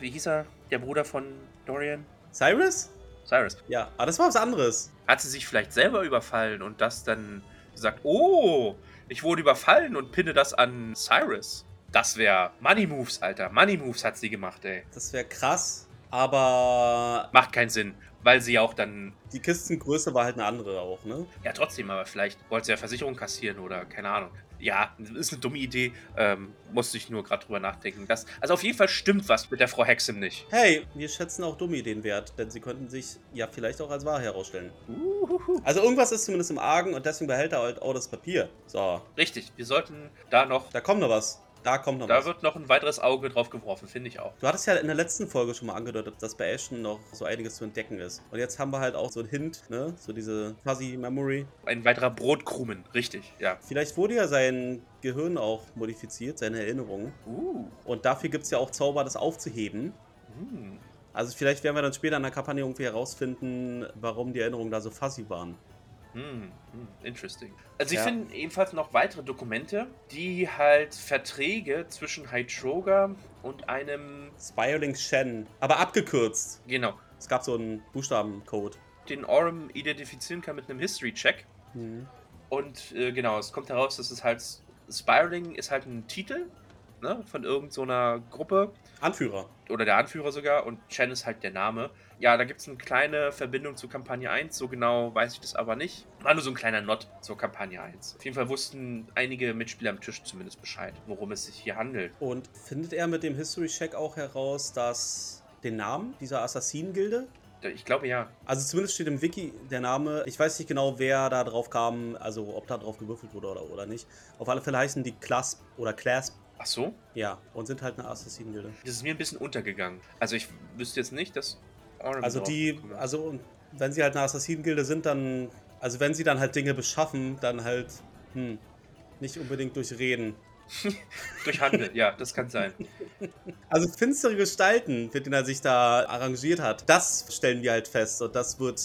Wie hieß er, der Bruder von Dorian? Cyrus? Cyrus. Ja, aber das war was anderes. Hat sie sich vielleicht selber überfallen und das dann gesagt, oh, ich wurde überfallen und pinne das an Cyrus. Das wäre Money Moves, Alter. Money Moves hat sie gemacht, ey. Das wäre krass, aber. Macht keinen Sinn, weil sie auch dann. Die Kistengröße war halt eine andere auch, ne? Ja, trotzdem, aber vielleicht wollte sie ja Versicherung kassieren oder keine Ahnung. Ja, ist eine dumme Idee. Ähm, musste ich nur gerade drüber nachdenken. Das, also auf jeden Fall stimmt was mit der Frau Hexim nicht. Hey, wir schätzen auch dumme Ideen wert, denn sie könnten sich ja vielleicht auch als wahr herausstellen. Uhuhu. Also irgendwas ist zumindest im Argen und deswegen behält er halt auch das Papier. So, Richtig, wir sollten da noch. da kommt noch was. Da kommt noch Da was. wird noch ein weiteres Auge drauf geworfen, finde ich auch. Du hattest ja in der letzten Folge schon mal angedeutet, dass bei Ashton noch so einiges zu entdecken ist. Und jetzt haben wir halt auch so einen Hint, ne? So diese Fuzzy Memory. Ein weiterer Brotkrumen, richtig, ja. Vielleicht wurde ja sein Gehirn auch modifiziert, seine Erinnerungen. Uh. Und dafür gibt es ja auch Zauber, das aufzuheben. Hm. Also vielleicht werden wir dann später in der Kampagne irgendwie herausfinden, warum die Erinnerungen da so fuzzy waren. Hm, hm, interesting. Also sie Ja. finden ebenfalls noch weitere Dokumente, die halt Verträge zwischen Hydroga und einem, Spiraling Shen. Aber abgekürzt. genau, Es gab so einen Buchstabencode. den Orem identifizieren kann mit einem History-Check. Mhm. Und äh, genau, es kommt heraus, dass es halt, Spiraling ist halt ein Titel ne, von irgendeiner Gruppe Anführer. oder der Anführer sogar und Chen ist halt der Name. Ja, da gibt es eine kleine Verbindung zu Kampagne 1, so genau weiß ich das aber nicht. War nur so ein kleiner Not zur Kampagne 1. Auf jeden Fall wussten einige Mitspieler am Tisch zumindest Bescheid, worum es sich hier handelt. Und findet er mit dem History-Check auch heraus, dass den Namen dieser Assassinen-Gilde? Ich glaube ja. Also zumindest steht im Wiki der Name. Ich weiß nicht genau, wer da drauf kam, also ob da drauf gewürfelt wurde oder, oder nicht. Auf alle Fälle heißen die Clasp oder Clasp, Ach so? ja, und sind halt eine Assassinen-Gilde. Das ist mir ein bisschen untergegangen. Also ich wüsste jetzt nicht, dass Orem Also die, also wenn sie halt eine Assassinen-Gilde sind, dann, also wenn sie dann halt Dinge beschaffen, dann halt, hm, nicht unbedingt durch Reden. Durch Handel, ja, das kann sein. Also finstere Gestalten, mit denen er sich da arrangiert hat, das stellen wir halt fest und das wird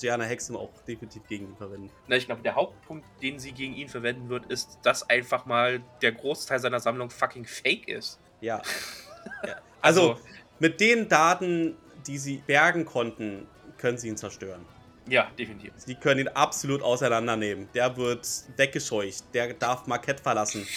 Gianna Hexam auch definitiv gegen ihn verwenden. Na, ich glaube, der Hauptpunkt, den sie gegen ihn verwenden wird, ist, dass einfach mal der Großteil seiner Sammlung fucking fake ist. Ja. ja. Also, mit den Daten, die sie bergen konnten, können sie ihn zerstören. Ja, definitiv. Die können ihn absolut auseinandernehmen. Der wird weggescheucht. Der darf Marquette verlassen.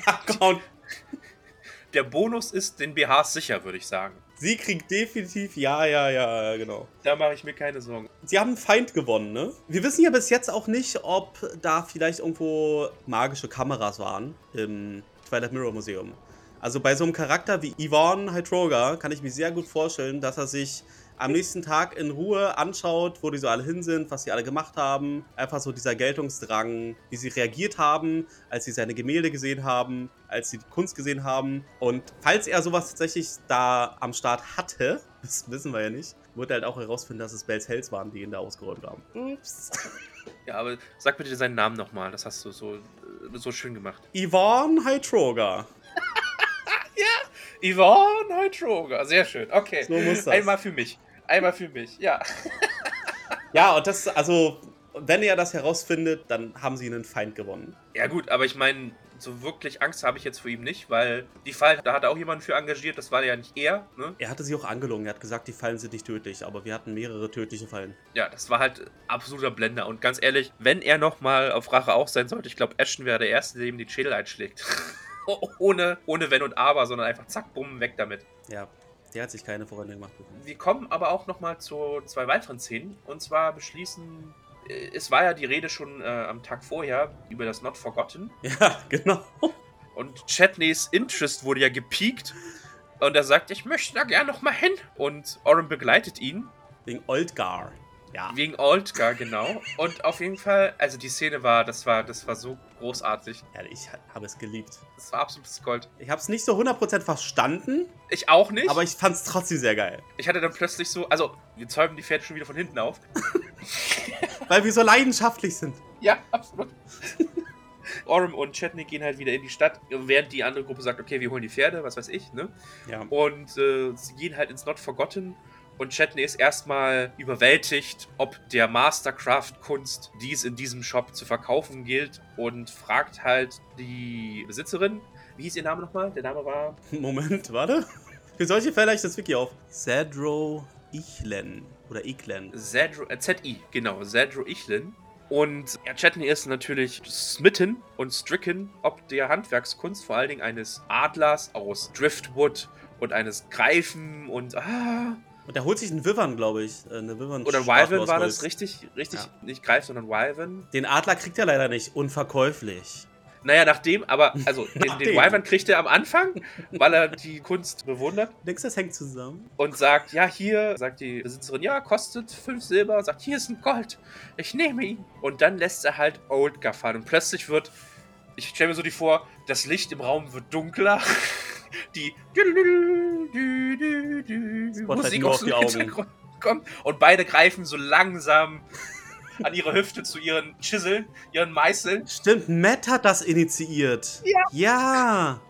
Der Bonus ist den BHs sicher, würde ich sagen. Sie kriegt definitiv, ja, ja, ja, genau. Da mache ich mir keine Sorgen. Sie haben einen Feind gewonnen, ne? Wir wissen ja bis jetzt auch nicht, ob da vielleicht irgendwo magische Kameras waren im Twilight Mirror Museum. Also bei so einem Charakter wie Yvonne Hydroga kann ich mir sehr gut vorstellen, dass er sich am nächsten Tag in Ruhe anschaut, wo die so alle hin sind, was sie alle gemacht haben. Einfach so dieser Geltungsdrang, wie sie reagiert haben, als sie seine Gemälde gesehen haben, als sie die Kunst gesehen haben. Und falls er sowas tatsächlich da am Start hatte, das wissen wir ja nicht, wird er halt auch herausfinden, dass es Bells Hells waren, die ihn da ausgeräumt haben. Ups. Ja, aber sag bitte seinen Namen nochmal. Das hast du so, äh, so schön gemacht. Yvonne Hydroga. Yvonne Hydroga. Sehr schön. Okay. So muss das. Einmal für mich. Einmal für mich. Ja. Ja, und das, also, wenn er das herausfindet, dann haben sie einen Feind gewonnen. Ja, gut, aber ich meine, so wirklich Angst habe ich jetzt vor ihm nicht, weil die Fallen, da hat auch jemand für engagiert. Das war ja nicht er. Ne? Er hatte sie auch angelogen. Er hat gesagt, die Fallen sind nicht tödlich, aber wir hatten mehrere tödliche Fallen. Ja, das war halt absoluter Blender. Und ganz ehrlich, wenn er nochmal auf Rache auch sein sollte, ich glaube, Ashton wäre der Erste, der ihm die Schädel einschlägt. ohne, ohne Wenn und Aber, sondern einfach zack, bumm, weg damit. Ja, der hat sich keine Freunde gemacht. Wir kommen aber auch nochmal zu zwei weiteren Szenen. Und zwar beschließen, äh, es war ja die Rede schon äh, am Tag vorher über das Not Forgotten. Ja, genau. Und Chetneys Interest wurde ja gepiekt. Und er sagt, ich möchte da gern noch mal hin. Und Oren begleitet ihn. Wegen Oldgar. Ja. Wegen Oldgar, genau. Und auf jeden Fall, also die Szene war, das war, das war so großartig. ja ich habe es geliebt. Das war absolutes Gold. Ich habe es nicht so 100% verstanden, Ich auch nicht. aber ich fand es trotzdem sehr geil. ich hatte dann plötzlich so, also wir zäumen die Pferde schon wieder von hinten auf. Weil wir so leidenschaftlich sind. Ja, absolut. Orm und Chetney gehen halt wieder in die Stadt, während die andere Gruppe sagt, okay, wir holen die Pferde, was weiß ich, ne? Ja. Und äh, sie gehen halt ins Not Forgotten und Chetney ist erstmal überwältigt, ob der Mastercraft-Kunst, die es in diesem Shop zu verkaufen gilt und fragt halt die Besitzerin, wie hieß ihr Name nochmal? Der Name war Moment, warte. Für solche Fälle ich das Wiki auf. Cedro Ichlen. Oder Iklen. Zedro, äh, ZI, genau, Zedro Ichlin. Und ja, Chetney ist natürlich smitten und stricken, ob der Handwerkskunst, vor allen Dingen eines Adlers aus Driftwood und eines Greifen und ah, Und der holt sich einen Wyvern, glaube ich. Äh, Eine Wyvern oder Wyvern war das richtig, richtig, Ja. nicht Greif, sondern Wyvern. Den Adler kriegt er leider nicht. Unverkäuflich. Naja, nachdem, aber, also, den, den. Wyvern kriegt er am Anfang, weil er die Kunst bewundert Denkst das hängt zusammen? und sagt, ja, hier, sagt die Besitzerin, ja, kostet 5 Silber, sagt, hier ist ein Gold, ich nehme ihn. Und dann lässt er halt Oldgar fahren und plötzlich wird, ich stelle mir so die vor, das Licht im Raum wird dunkler, die Musik nur aus auf dem die Augen. Hintergrund kommt und beide greifen so langsam an ihre Hüfte zu ihren Chiseln, ihren Meißeln Stimmt, Matt hat das initiiert. Ja. Ja.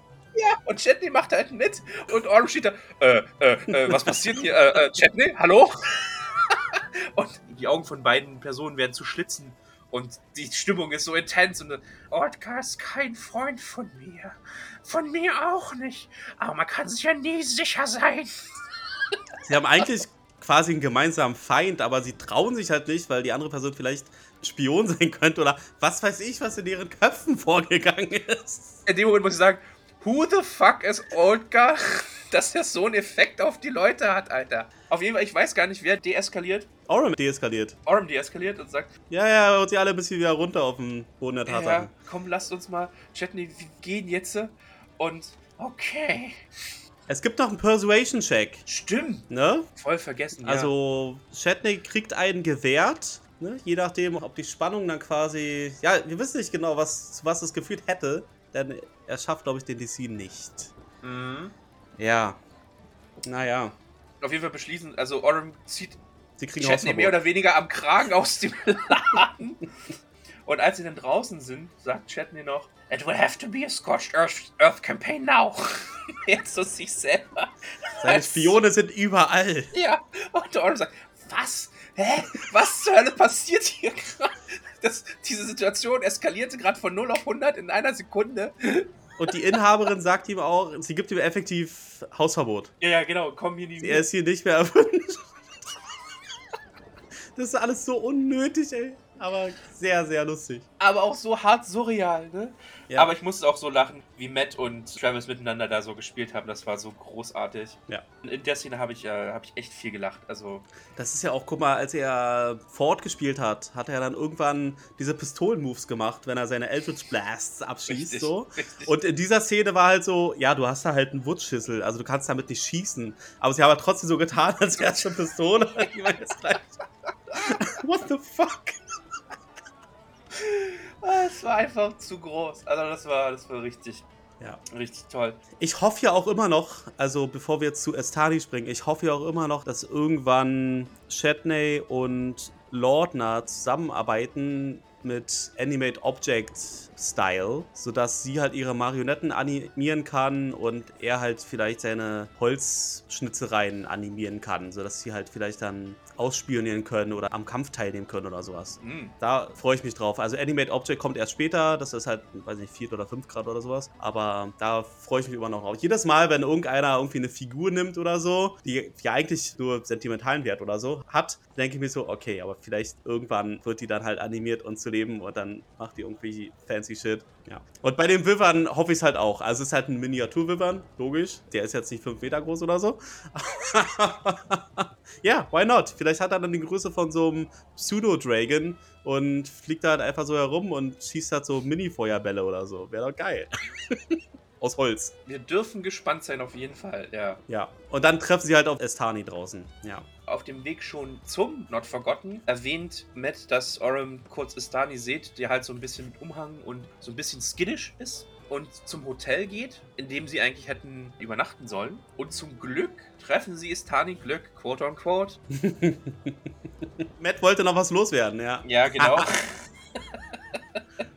und Chetney macht halt mit und Orm steht da, äh, äh, äh, was passiert hier? Äh, äh, Chetney, hallo? und die Augen von beiden Personen werden zu Schlitzen und die Stimmung ist so intens und Otkar ist kein Freund von mir. Von mir auch nicht. Aber man kann sich ja nie sicher sein. Sie haben eigentlich quasi einen gemeinsamen Feind, aber sie trauen sich halt nicht, weil die andere Person vielleicht Spion sein könnte oder was weiß ich, was in ihren Köpfen vorgegangen ist. In dem Moment muss ich sagen, who the fuck is Oldgar, dass er so einen Effekt auf die Leute hat, Alter. Auf jeden Fall, ich weiß gar nicht, wer deeskaliert. Oram deeskaliert. Orm deeskaliert und sagt, Ja, ja, und sie alle ein bisschen wieder runter auf den Boden der Ja, Tatsachen. komm, lasst uns mal Chetney, wir gehen jetzt. Und okay. Es gibt noch einen Persuasion-Check, Stimmt. ne? Voll vergessen. Ja. Also, Shatney kriegt einen gewährt, ne? je nachdem, ob die Spannung dann quasi. Ja, wir wissen nicht genau, was, zu was es geführt hätte, denn er schafft, glaube ich, den DC nicht. Mhm. Ja. Naja, Auf jeden Fall beschließen, also Orm zieht sie kriegen Chetney mehr oder weniger am Kragen aus dem Laden. Und als sie dann draußen sind, sagt Chetney noch, It will have to be a scorched earth, earth campaign now. Jetzt so sich selber. Seine Spione sind überall. Ja, und Orm sagt, was? Hä? Was zur Hölle passiert hier gerade? Diese Situation eskalierte gerade von 0 auf 100 in einer Sekunde. Und die Inhaberin sagt ihm auch, sie gibt ihm effektiv Hausverbot. Ja, ja, genau, komm hier nie Er ist hier nicht mehr erwünscht. Das ist alles so unnötig, ey. Aber sehr, sehr lustig. Aber auch so hart surreal, ne? Ja. Aber ich musste auch so lachen, wie Matt und Travis miteinander da so gespielt haben. Das war so großartig. Ja. In der Szene habe ich, äh, hab ich echt viel gelacht. Also, Das ist ja auch, guck mal, als er Ford gespielt hat, hat er dann irgendwann diese Pistolen-Moves gemacht, wenn er seine Eldritch Blasts abschießt. Richtig, so. richtig. Und in dieser Szene war halt so, ja, du hast da halt einen Wutzschüssel, also du kannst damit nicht schießen. Aber sie haben halt trotzdem so getan, als wäre es eine Pistole. What the fuck? Ah, es war einfach zu groß. Also, das war, das war richtig, Ja. richtig toll. Ich hoffe ja auch immer noch, also bevor wir jetzt zu Estani springen, ich hoffe ja auch immer noch, dass irgendwann Shatney und Lordner zusammenarbeiten mit Animate Object Style, sodass sie halt ihre Marionetten animieren kann und er halt vielleicht seine Holzschnitzereien animieren kann, sodass sie halt vielleicht dann ausspionieren können oder am Kampf teilnehmen können oder sowas. Hm. Da freue ich mich drauf. Also Animate Object kommt erst später, das ist halt, weiß nicht, 4 oder 5 Grad oder sowas. Aber da freue ich mich immer noch drauf. Jedes Mal, wenn irgendeiner irgendwie eine Figur nimmt oder so, die ja eigentlich nur sentimentalen Wert oder so hat, denke ich mir so, okay, aber vielleicht irgendwann wird die dann halt animiert und zu leben und dann macht die irgendwie fancy Shit. Ja. Und bei dem Wivern hoffe ich es halt auch. Also es ist halt ein Miniatur-Wivern, logisch. Der ist jetzt nicht 5 Meter groß oder so. ja, why not? Vielleicht hat er dann die Größe von so einem Pseudo-Dragon und fliegt da halt einfach so herum und schießt halt so Mini-Feuerbälle oder so. Wäre doch geil. aus Holz. Wir dürfen gespannt sein, auf jeden Fall, ja. Ja. Und dann treffen sie halt auf Estani draußen. Ja. Auf dem Weg schon zum Not Forgotten erwähnt Matt, dass Orem kurz Istani sieht, der halt so ein bisschen mit Umhang und so ein bisschen skiddish ist und zum Hotel geht, in dem sie eigentlich hätten übernachten sollen. Und zum Glück treffen sie Istani Glück, quote unquote. Matt wollte noch was loswerden, ja. Ja, genau.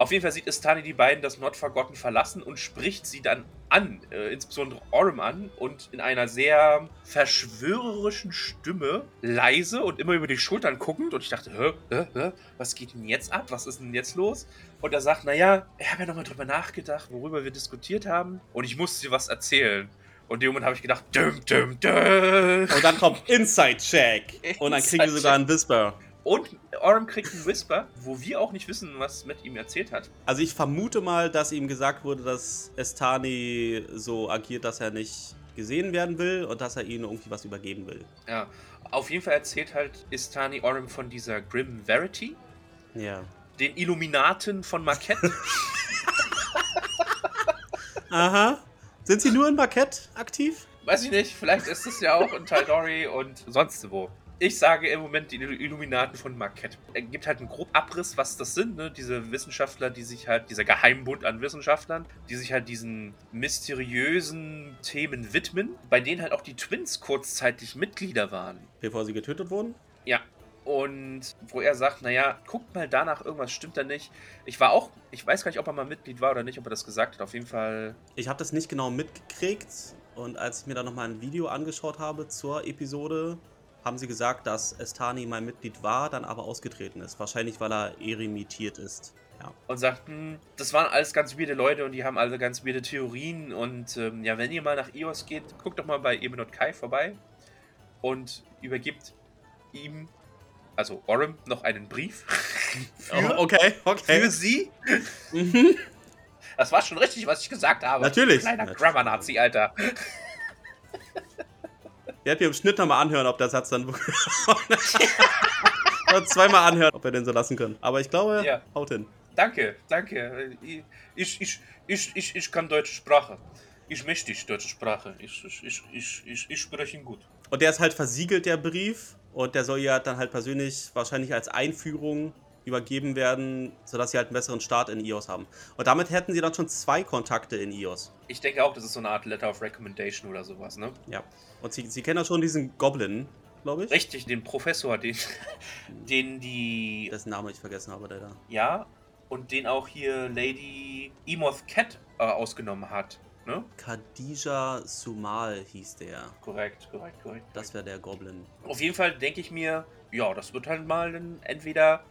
Auf jeden Fall sieht Istani die beiden das Not Forgotten verlassen und spricht sie dann an, äh, insbesondere Orem an und in einer sehr verschwörerischen Stimme, leise und immer über die Schultern guckend. Und ich dachte, hä, hä, hä, was geht denn jetzt ab? Was ist denn jetzt los? Und er sagt, naja, ich habe ja nochmal drüber nachgedacht, worüber wir diskutiert haben und ich musste dir was erzählen. Und in dem Moment habe ich gedacht, düm, düm, düm. Und dann kommt Inside Check. Und dann kriegen wir sogar einen Whisper. Und Orem kriegt einen Whisper, wo wir auch nicht wissen, was Matt ihm erzählt hat. Also ich vermute mal, dass ihm gesagt wurde, dass Estani so agiert, dass er nicht gesehen werden will und dass er ihnen irgendwie was übergeben will. Ja, auf jeden Fall erzählt halt Istani Orem von dieser Grim Verity, Ja. den Illuminaten von Marquette. Aha. Sind sie nur in Marquette aktiv? Weiß ich nicht, vielleicht ist es ja auch in Taldori und sonst wo. Ich sage im Moment die Illuminaten von Marquette. Er gibt halt einen groben Abriss, was das sind, ne? Diese Wissenschaftler, die sich halt, dieser Geheimbund an Wissenschaftlern, die sich halt diesen mysteriösen Themen widmen, bei denen halt auch die Twins kurzzeitig Mitglieder waren. Bevor sie getötet wurden? Ja. Und wo er sagt, naja, guckt mal danach, irgendwas stimmt da nicht. Ich war auch, ich weiß gar nicht, ob er mal Mitglied war oder nicht, ob er das gesagt hat. Auf jeden Fall. Ich habe das nicht genau mitgekriegt. Und als ich mir dann nochmal ein Video angeschaut habe zur Episode, haben sie gesagt, dass Estani mein Mitglied war, dann aber ausgetreten ist. Wahrscheinlich, weil er eremitiert ist. Ja. Und sagt, hm, das waren alles ganz weirde Leute und die haben alle ganz weirde Theorien. Und ähm, ja, wenn ihr mal nach Ios geht, guckt doch mal bei Ebenot Kai vorbei und übergibt ihm, also Orem, noch einen Brief. Oh, okay, Für okay. sie. Mhm. Das war schon richtig, was ich gesagt habe. Natürlich. Kleiner. Grammar-Nazi, Alter. Ihr hättet mir im Schnitt nochmal anhören, ob der Satz dann wirklich. Zweimal anhören, ob wir den so lassen können. Aber ich glaube, Ja. haut hin. Danke, danke. Ich, ich, ich, ich, ich kann deutsche Sprache. Ich möchte deutsche Sprache. Ich, ich, ich, ich, ich, ich spreche ihn gut. Und der ist halt versiegelt, der Brief. Und der soll ja dann halt persönlich wahrscheinlich als Einführung übergeben werden, sodass sie halt einen besseren Start in iOS haben. Und damit hätten sie dann schon zwei Kontakte in iOS. Ich denke auch, das ist so eine Art Letter of Recommendation oder sowas, ne? Ja. Und sie, sie kennen ja schon diesen Goblin, glaube ich. Richtig, den Professor, den, den die. Dessen Name ich vergessen habe, der da. Ja, und den auch hier Lady Emoth Cat äh, ausgenommen hat. Ne? Khadija Sumal hieß der. Korrekt, korrekt, korrekt. Das wäre der Goblin. Auf jeden Fall denke ich mir, ja, das wird halt mal entweder,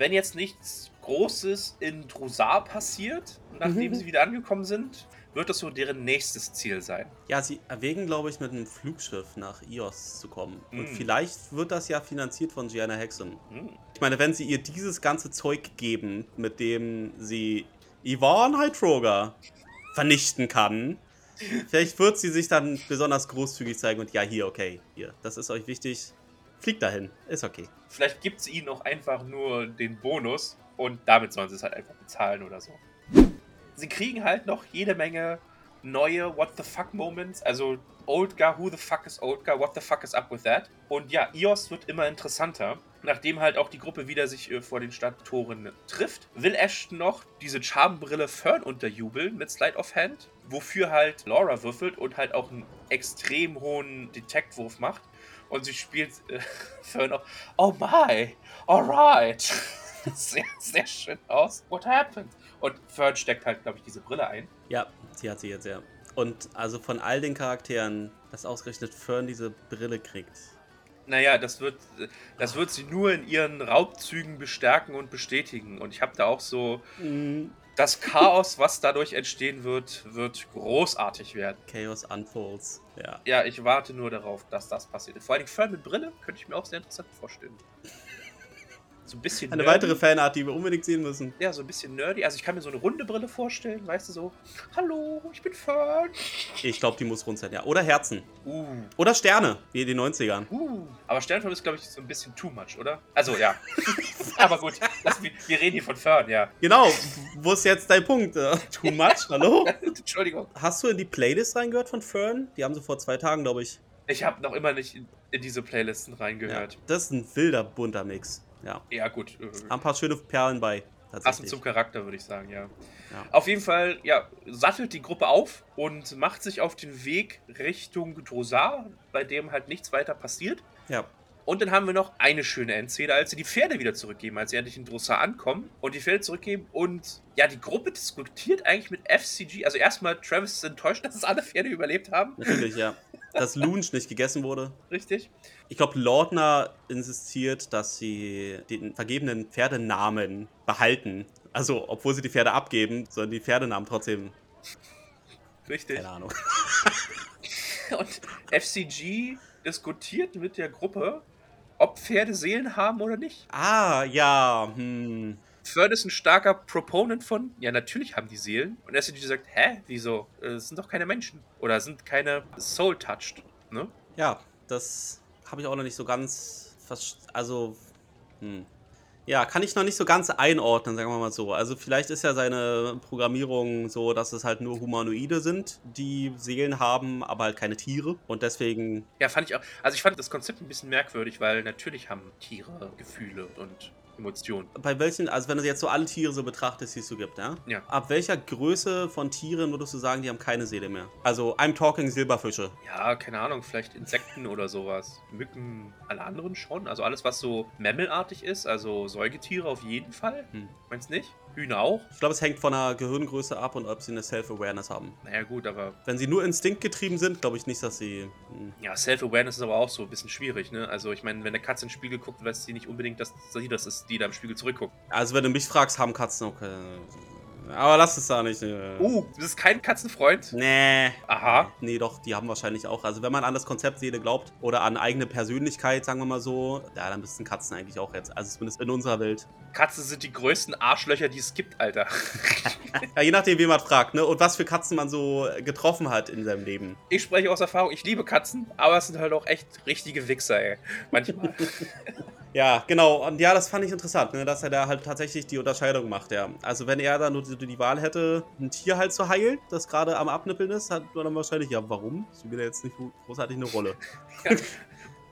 wenn jetzt nichts Großes in Drusar passiert, nachdem sie wieder angekommen sind, wird das so deren nächstes Ziel sein. Ja, sie erwägen, glaube ich, mit einem Flugschiff nach Ios zu kommen. Und Mm. vielleicht wird das ja finanziert von Gianna Hexen. Hm. Ich meine, wenn sie ihr dieses ganze Zeug geben, mit dem sie Yvonne Hydroga vernichten kann, vielleicht wird sie sich dann besonders großzügig zeigen und ja, hier, okay, hier, das ist euch wichtig. Fliegt dahin, ist okay. Vielleicht gibt es ihnen auch einfach nur den Bonus und damit sollen sie es halt einfach bezahlen oder so. Sie kriegen halt noch jede Menge neue What the fuck Moments, also Oldgar, who the fuck is Oldgar, what the fuck is up with that? Und ja, Ios wird immer interessanter. Nachdem halt auch die Gruppe wieder sich äh, vor den Stadttoren trifft, will Ashton noch diese Charmbrille Fern unterjubeln mit Slide of Hand, wofür halt Laura würfelt und halt auch einen extrem hohen Detektwurf macht. Und sie spielt äh, Fern auch, oh my, alright. sehr, sehr schön aus. What happened? Und Fern steckt halt, glaube ich, diese Brille ein. Ja, sie hat sie jetzt, ja. Und also von all den Charakteren, dass ausgerechnet Fern diese Brille kriegt. Naja, das wird, das wird sie nur in ihren Raubzügen bestärken und bestätigen. Und ich habe da auch so, das Chaos, was dadurch entstehen wird, wird großartig werden. Chaos Unfolds, ja. Ja, ich warte nur darauf, dass das passiert. Vor allem Fern mit Brille könnte ich mir auch sehr interessant vorstellen. So ein bisschen Eine nerdy. weitere Fanart, die wir unbedingt sehen müssen. Ja, so ein bisschen nerdy. Also ich kann mir so eine runde Brille vorstellen, weißt du so. Hallo, ich bin Fern. Ich glaube, die muss rund sein, ja. Oder Herzen. Uh, Oder Sterne, wie in den 90ern. uh. Aber Sternförmig ist, glaube ich, so ein bisschen too much, oder? Also, ja. aber gut, das, wir, wir reden hier von Fern, ja. Genau, wo ist jetzt dein Punkt? Äh, Too much, hallo? Entschuldigung. Hast du in die Playlist reingehört von Fern? Die haben sie vor zwei Tagen, glaube ich. Ich habe noch immer nicht in, in diese Playlisten Ja. reingehört. Das ist ein wilder, bunter Mix. Ja. Ja, gut. Haben ein paar schöne Perlen bei. passend zum Charakter, würde ich sagen, ja. Ja. Auf jeden Fall, ja, sattelt die Gruppe auf und macht sich auf den Weg Richtung Drosar, bei dem halt nichts weiter passiert. ja. Und dann haben wir noch eine schöne Endszene, als sie die Pferde wieder zurückgeben, als sie endlich in Drossar ankommen und die Pferde zurückgeben. Und ja, die Gruppe diskutiert eigentlich mit FCG. Also erstmal, Travis ist enttäuscht, dass es alle Pferde überlebt haben. Natürlich, ja. Dass Lunch nicht gegessen wurde. Richtig. Ich glaube, Lordner insistiert, dass sie den vergebenen Pferdenamen behalten. Also, obwohl sie die Pferde abgeben, sollen die Pferdenamen trotzdem. Richtig. Keine Ahnung. Und FCG diskutiert mit der Gruppe, ob Pferde Seelen haben oder nicht. Ah, ja. Hm. Ferd ist ein starker Proponent von, ja, natürlich haben die Seelen. Und FCG sagt, hä, wieso? Äh, Es sind doch keine Menschen. Oder sind keine Soul-touched. Ne? Ja, das habe ich auch noch nicht so ganz. Also, hm. Ja, kann ich noch nicht so ganz einordnen, sagen wir mal so. Also, vielleicht ist ja seine Programmierung so, dass es halt nur Humanoide sind, die Seelen haben, aber halt keine Tiere. Und deswegen Ja, fand ich auch. Also ich fand das Konzept ein bisschen merkwürdig, weil natürlich haben Tiere Gefühle und Emotionen. Bei welchen, also wenn du jetzt so alle Tiere so betrachtest, die es so gibt, ja? Ja. Ab welcher Größe von Tieren würdest du sagen, die haben keine Seele mehr? Also, I'm talking Silberfische. Ja, keine Ahnung, vielleicht Insekten oder sowas. Mücken, alle anderen schon. Also alles, was so Memmelartig ist, also Säugetiere auf jeden Fall. Hm. Meinst du nicht? Hühner auch? Ich glaube, es hängt von der Gehirngröße ab und ob sie eine Self-Awareness haben. Naja, gut, aber Wenn sie nur instinktgetrieben sind, glaube ich nicht, dass sie. hm, ja, Self-Awareness ist aber auch so ein bisschen schwierig, ne? Also ich meine, wenn eine Katze in den Spiegel guckt, weiß sie nicht unbedingt, dass sie das ist, die da im Spiegel zurückguckt. Also, wenn du mich fragst, haben Katzen okay. Aber lass es da nicht. äh. Uh, du bist kein Katzenfreund? Nee. Aha. Nee, doch, die haben wahrscheinlich auch. Also, wenn man an das Konzept Seele glaubt oder an eigene Persönlichkeit, sagen wir mal so, ja, dann müssten Katzen eigentlich auch jetzt. Also, zumindest in unserer Welt. Katzen sind die größten Arschlöcher, die es gibt, Alter. Ja, je nachdem, wen man fragt, ne? Und was für Katzen man so getroffen hat in seinem Leben. Ich spreche aus Erfahrung, ich liebe Katzen, aber es sind halt auch echt richtige Wichser, ey. Manchmal. Ja, genau. Und ja, das fand ich interessant, ne? dass er da halt tatsächlich die Unterscheidung macht, ja. Also, wenn er dann nur die, die Wahl hätte, ein Tier halt zu heilen, das gerade am Abnippeln ist, hat man dann wahrscheinlich, ja, warum? Das spielt ja jetzt nicht großartig eine Rolle.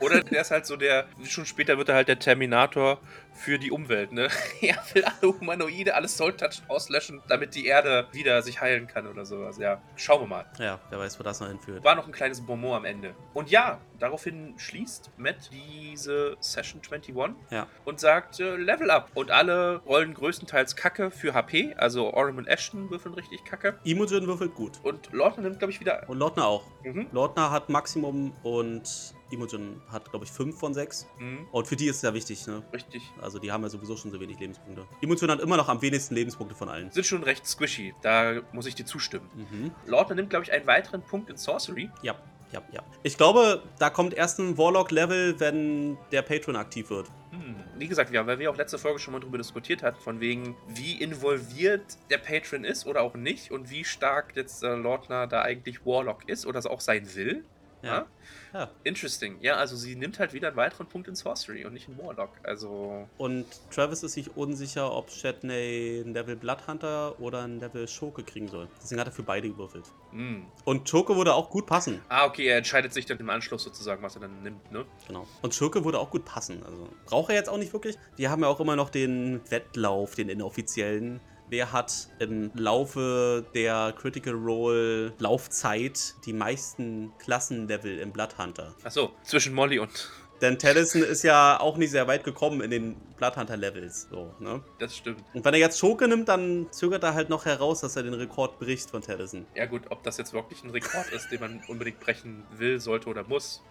Oder der ist halt so der, schon später wird er halt der Terminator für die Umwelt, ne? Er will alle Humanoide, alles Soul-Touch auslöschen, damit die Erde wieder sich heilen kann oder sowas. Ja, schauen wir mal. Ja, wer weiß, wo das noch hinführt. War noch ein kleines Bonbon am Ende. Und ja, daraufhin schließt Matt diese Session 21 Ja. und sagt äh, Level up. Und alle rollen größtenteils Kacke für HP. Also Orem und Ashton würfeln richtig Kacke. Imogen würfelt gut. Und Lord nimmt, glaube ich, wieder. Und Lordner auch. Mhm. Lordner hat Maximum und Imogen hat, glaube ich, 5 von 6. Mhm. Und für die ist es ja wichtig, ne? Richtig. Also die haben ja sowieso schon so wenig Lebenspunkte. Imogen hat immer noch am wenigsten Lebenspunkte von allen. Sind schon recht squishy. Da muss ich dir zustimmen. Mhm. Lordner nimmt, glaube ich, einen weiteren Punkt in Sorcery. Ja, ja, ja. Ich glaube, da kommt erst ein Warlock-Level, wenn der Patron aktiv wird. Hm. Wie gesagt, ja, weil wir auch letzte Folge schon mal drüber diskutiert hatten, von wegen, wie involviert der Patron ist oder auch nicht und wie stark jetzt äh, Lordner da eigentlich Warlock ist oder es auch sein will. Ja. ja. Interesting. Ja, also sie nimmt halt wieder einen weiteren Punkt in Sorcery und nicht in Warlock. Also, Und Travis ist sich unsicher, ob Shatney ein Level Bloodhunter oder ein Level Schurke kriegen soll. Deswegen hat er für beide gewürfelt. hm. Und Schurke würde auch gut passen. Ah, okay, er entscheidet sich dann im Anschluss sozusagen, was er dann nimmt, ne? Genau. Und Schurke würde auch gut passen. Also braucht er jetzt auch nicht wirklich. Die haben ja auch immer noch den Wettlauf, den inoffiziellen. Wer hat im Laufe der Critical Role Laufzeit die meisten Klassenlevel im Bloodhunter? Achso, zwischen Molly und. Denn Tellison ist ja auch nicht sehr weit gekommen in den Bloodhunter-Levels. So, ne? Das stimmt. Und wenn er jetzt Schurke nimmt, dann zögert er halt noch heraus, dass er den Rekord bricht von Tellison. Ja, gut, ob das jetzt wirklich ein Rekord ist, den man unbedingt brechen will, sollte oder muss,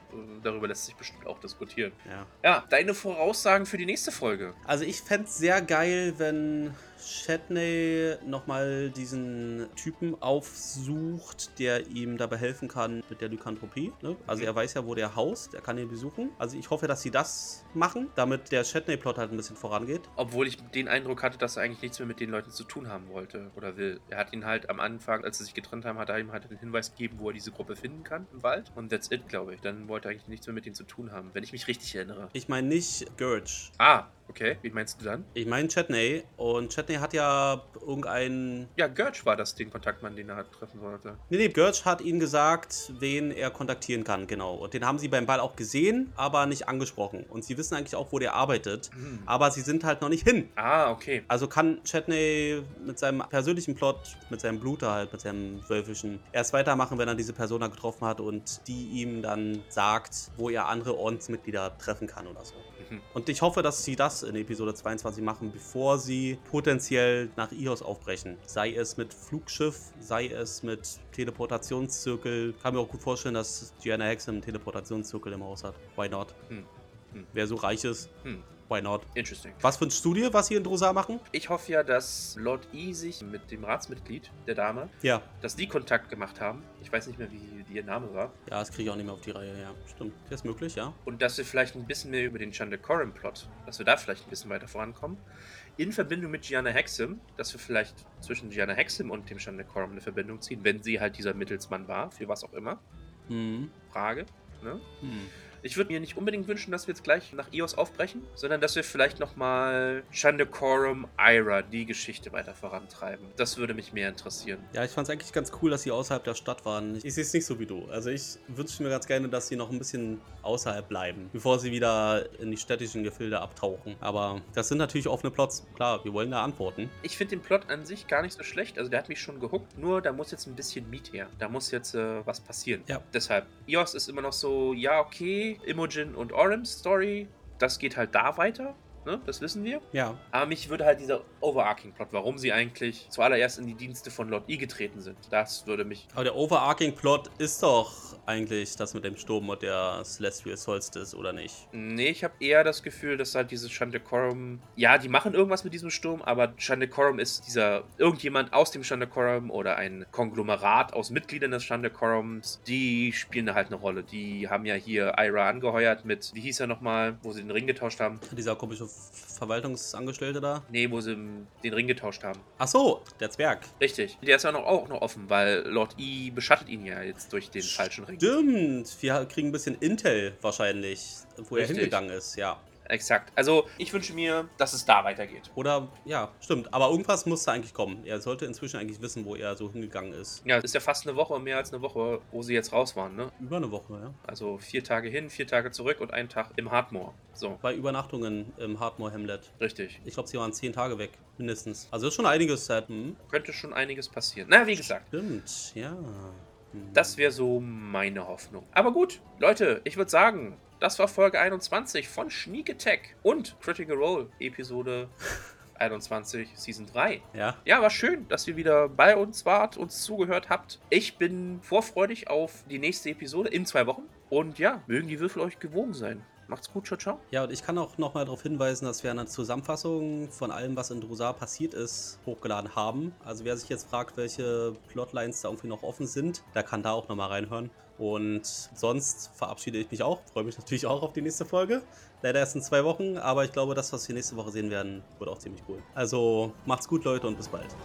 darüber lässt sich bestimmt auch diskutieren. Ja. Ja, deine Voraussagen für die nächste Folge. Also ich fände es sehr geil, wenn Shatney nochmal diesen Typen aufsucht, der ihm dabei helfen kann mit der Lykanthropie. Ne? Also Mhm. er weiß ja, wo der haust, er kann ihn besuchen. Also ich hoffe, dass sie das machen, damit der Shatney-Plot halt ein bisschen vorangeht. Obwohl ich den Eindruck hatte, dass er eigentlich nichts mehr mit den Leuten zu tun haben wollte oder will. Er hat ihn halt am Anfang, als sie sich getrennt haben, hat er ihm halt den Hinweis gegeben, wo er diese Gruppe finden kann im Wald. Und that's it, glaube ich. Dann wollte wollte eigentlich nichts mehr mit denen zu tun haben, wenn ich mich richtig erinnere. Ich meine nicht Gurge. Ah, okay. Wie meinst du dann? Ich meine Chetney. Und Chetney hat ja irgendeinen. Ja, Gurge war das den Kontaktmann, den er treffen wollte. Nee, nee, Gurge hat ihnen gesagt, wen er kontaktieren kann, genau. Und den haben sie beim Ball auch gesehen, aber nicht angesprochen. Und sie wissen eigentlich auch, wo der arbeitet. Hm. Aber sie sind halt noch nicht hin. Ah, okay. Also kann Chetney mit seinem persönlichen Plot, mit seinem Bluter halt, mit seinem Wölfischen, erst weitermachen, wenn er diese Persona getroffen hat und die ihm dann sagt, wo er andere Ordensmitglieder treffen kann oder so. Mhm. Und ich hoffe, dass sie das in Episode 22 machen, bevor sie potenziell nach Ios aufbrechen. Sei es mit Flugschiff, sei es mit Teleportationszirkel. Kann mir auch gut vorstellen, dass Gianna Hex einen Teleportationszirkel im Haus hat. Why not? Hm. Hm. Wer so reich ist, Hm. Why not? Interesting. Was für ein Studio, was sie in Drosar machen? Ich hoffe ja, dass Lord E sich mit dem Ratsmitglied, der Dame, Ja. dass die Kontakt gemacht haben. Ich weiß nicht mehr, wie ihr Name war. Ja, das kriege ich auch nicht mehr auf die Reihe, ja. Stimmt. Das ist möglich, ja. Und dass wir vielleicht ein bisschen mehr über den Chandecorum-Plot, dass wir da vielleicht ein bisschen weiter vorankommen. In Verbindung mit Gianna Hexim, dass wir vielleicht zwischen Gianna Hexim und dem Chandecorum eine Verbindung ziehen, wenn sie halt dieser Mittelsmann war, für was auch immer. Mhm. Frage. Ne? Hm. Ich würde mir nicht unbedingt wünschen, dass wir jetzt gleich nach Eos aufbrechen, sondern dass wir vielleicht nochmal Chandecorum Ira, die Geschichte weiter vorantreiben. Das würde mich mehr interessieren. Ja, ich fand es eigentlich ganz cool, dass sie außerhalb der Stadt waren. Ich, ich sehe es nicht so wie du. Also ich wünsche mir ganz gerne, dass sie noch ein bisschen außerhalb bleiben, bevor sie wieder in die städtischen Gefilde abtauchen. Aber das sind natürlich offene Plots. Klar, wir wollen da antworten. Ich finde den Plot an sich gar nicht so schlecht. Also der hat mich schon gehuckt. Nur da muss jetzt ein bisschen Meat her. Da muss jetzt äh, was passieren. Ja. Deshalb, Eos ist immer noch so, ja, okay, Imogen und Orims Story. Das geht halt da weiter. Ne? Das wissen wir. Ja. Aber mich würde halt dieser Overarching-Plot, warum sie eigentlich zuallererst in die Dienste von Lord E getreten sind, das würde mich. Aber der overarching Plot ist doch eigentlich das mit dem Sturm und der Celestial Solstice, oder nicht? Nee, ich habe eher das Gefühl, dass halt dieses Chandecorum. Ja, die machen irgendwas mit diesem Sturm, aber Chandecorum ist dieser. Irgendjemand aus dem Chandecorum oder ein Konglomerat aus Mitgliedern des Chandecorums, die spielen da halt eine Rolle. Die haben ja hier Ira angeheuert mit. Wie hieß er nochmal, wo sie den Ring getauscht haben? Dieser komische Verwaltungsangestellte da. Nee, wo sie den Ring getauscht haben. Ach so, der Zwerg. Richtig. Der ist ja noch, auch noch offen, weil Lord E beschattet ihn ja jetzt durch den falschen Ring. Stimmt. Wir kriegen ein bisschen Intel wahrscheinlich, wo er Richtig. hingegangen ist, ja. Exakt. Also, ich wünsche mir, dass es da weitergeht. Oder, ja, stimmt. Aber irgendwas muss da eigentlich kommen. Er sollte inzwischen eigentlich wissen, wo er so hingegangen ist. Ja, es ist ja fast eine Woche, mehr als eine Woche, wo sie jetzt raus waren, ne? Über eine Woche, ja. Also vier Tage hin, vier Tage zurück und einen Tag im Hardmoor. So, Bei Übernachtungen im Hardmore Hamlet. richtig. Ich glaube, sie waren zehn Tage weg, mindestens. Also ist schon einiges seit. Hm? Könnte schon einiges passieren. Na, wie gesagt, Stimmt, ja. Das wäre so meine Hoffnung. Aber gut, Leute, ich würde sagen, das war Folge 21 von Sneak Attack und Critical Role, Episode 21, Season 3. Ja. Ja, war schön, dass ihr wieder bei uns wart, uns zugehört habt. Ich bin vorfreudig auf die nächste Episode in zwei Wochen. Und ja, mögen die Würfel euch gewogen sein. Macht's gut, ciao, ciao. Ja, und ich kann auch nochmal darauf hinweisen, dass wir eine Zusammenfassung von allem, was in Drusar passiert ist, hochgeladen haben. Also wer sich jetzt fragt, welche Plotlines da irgendwie noch offen sind, der kann da auch nochmal reinhören. Und sonst verabschiede ich mich auch. Freue mich natürlich auch auf die nächste Folge. Leider erst in zwei Wochen, aber ich glaube, das, was wir nächste Woche sehen werden, wird auch ziemlich cool. Also macht's gut, Leute, und bis bald.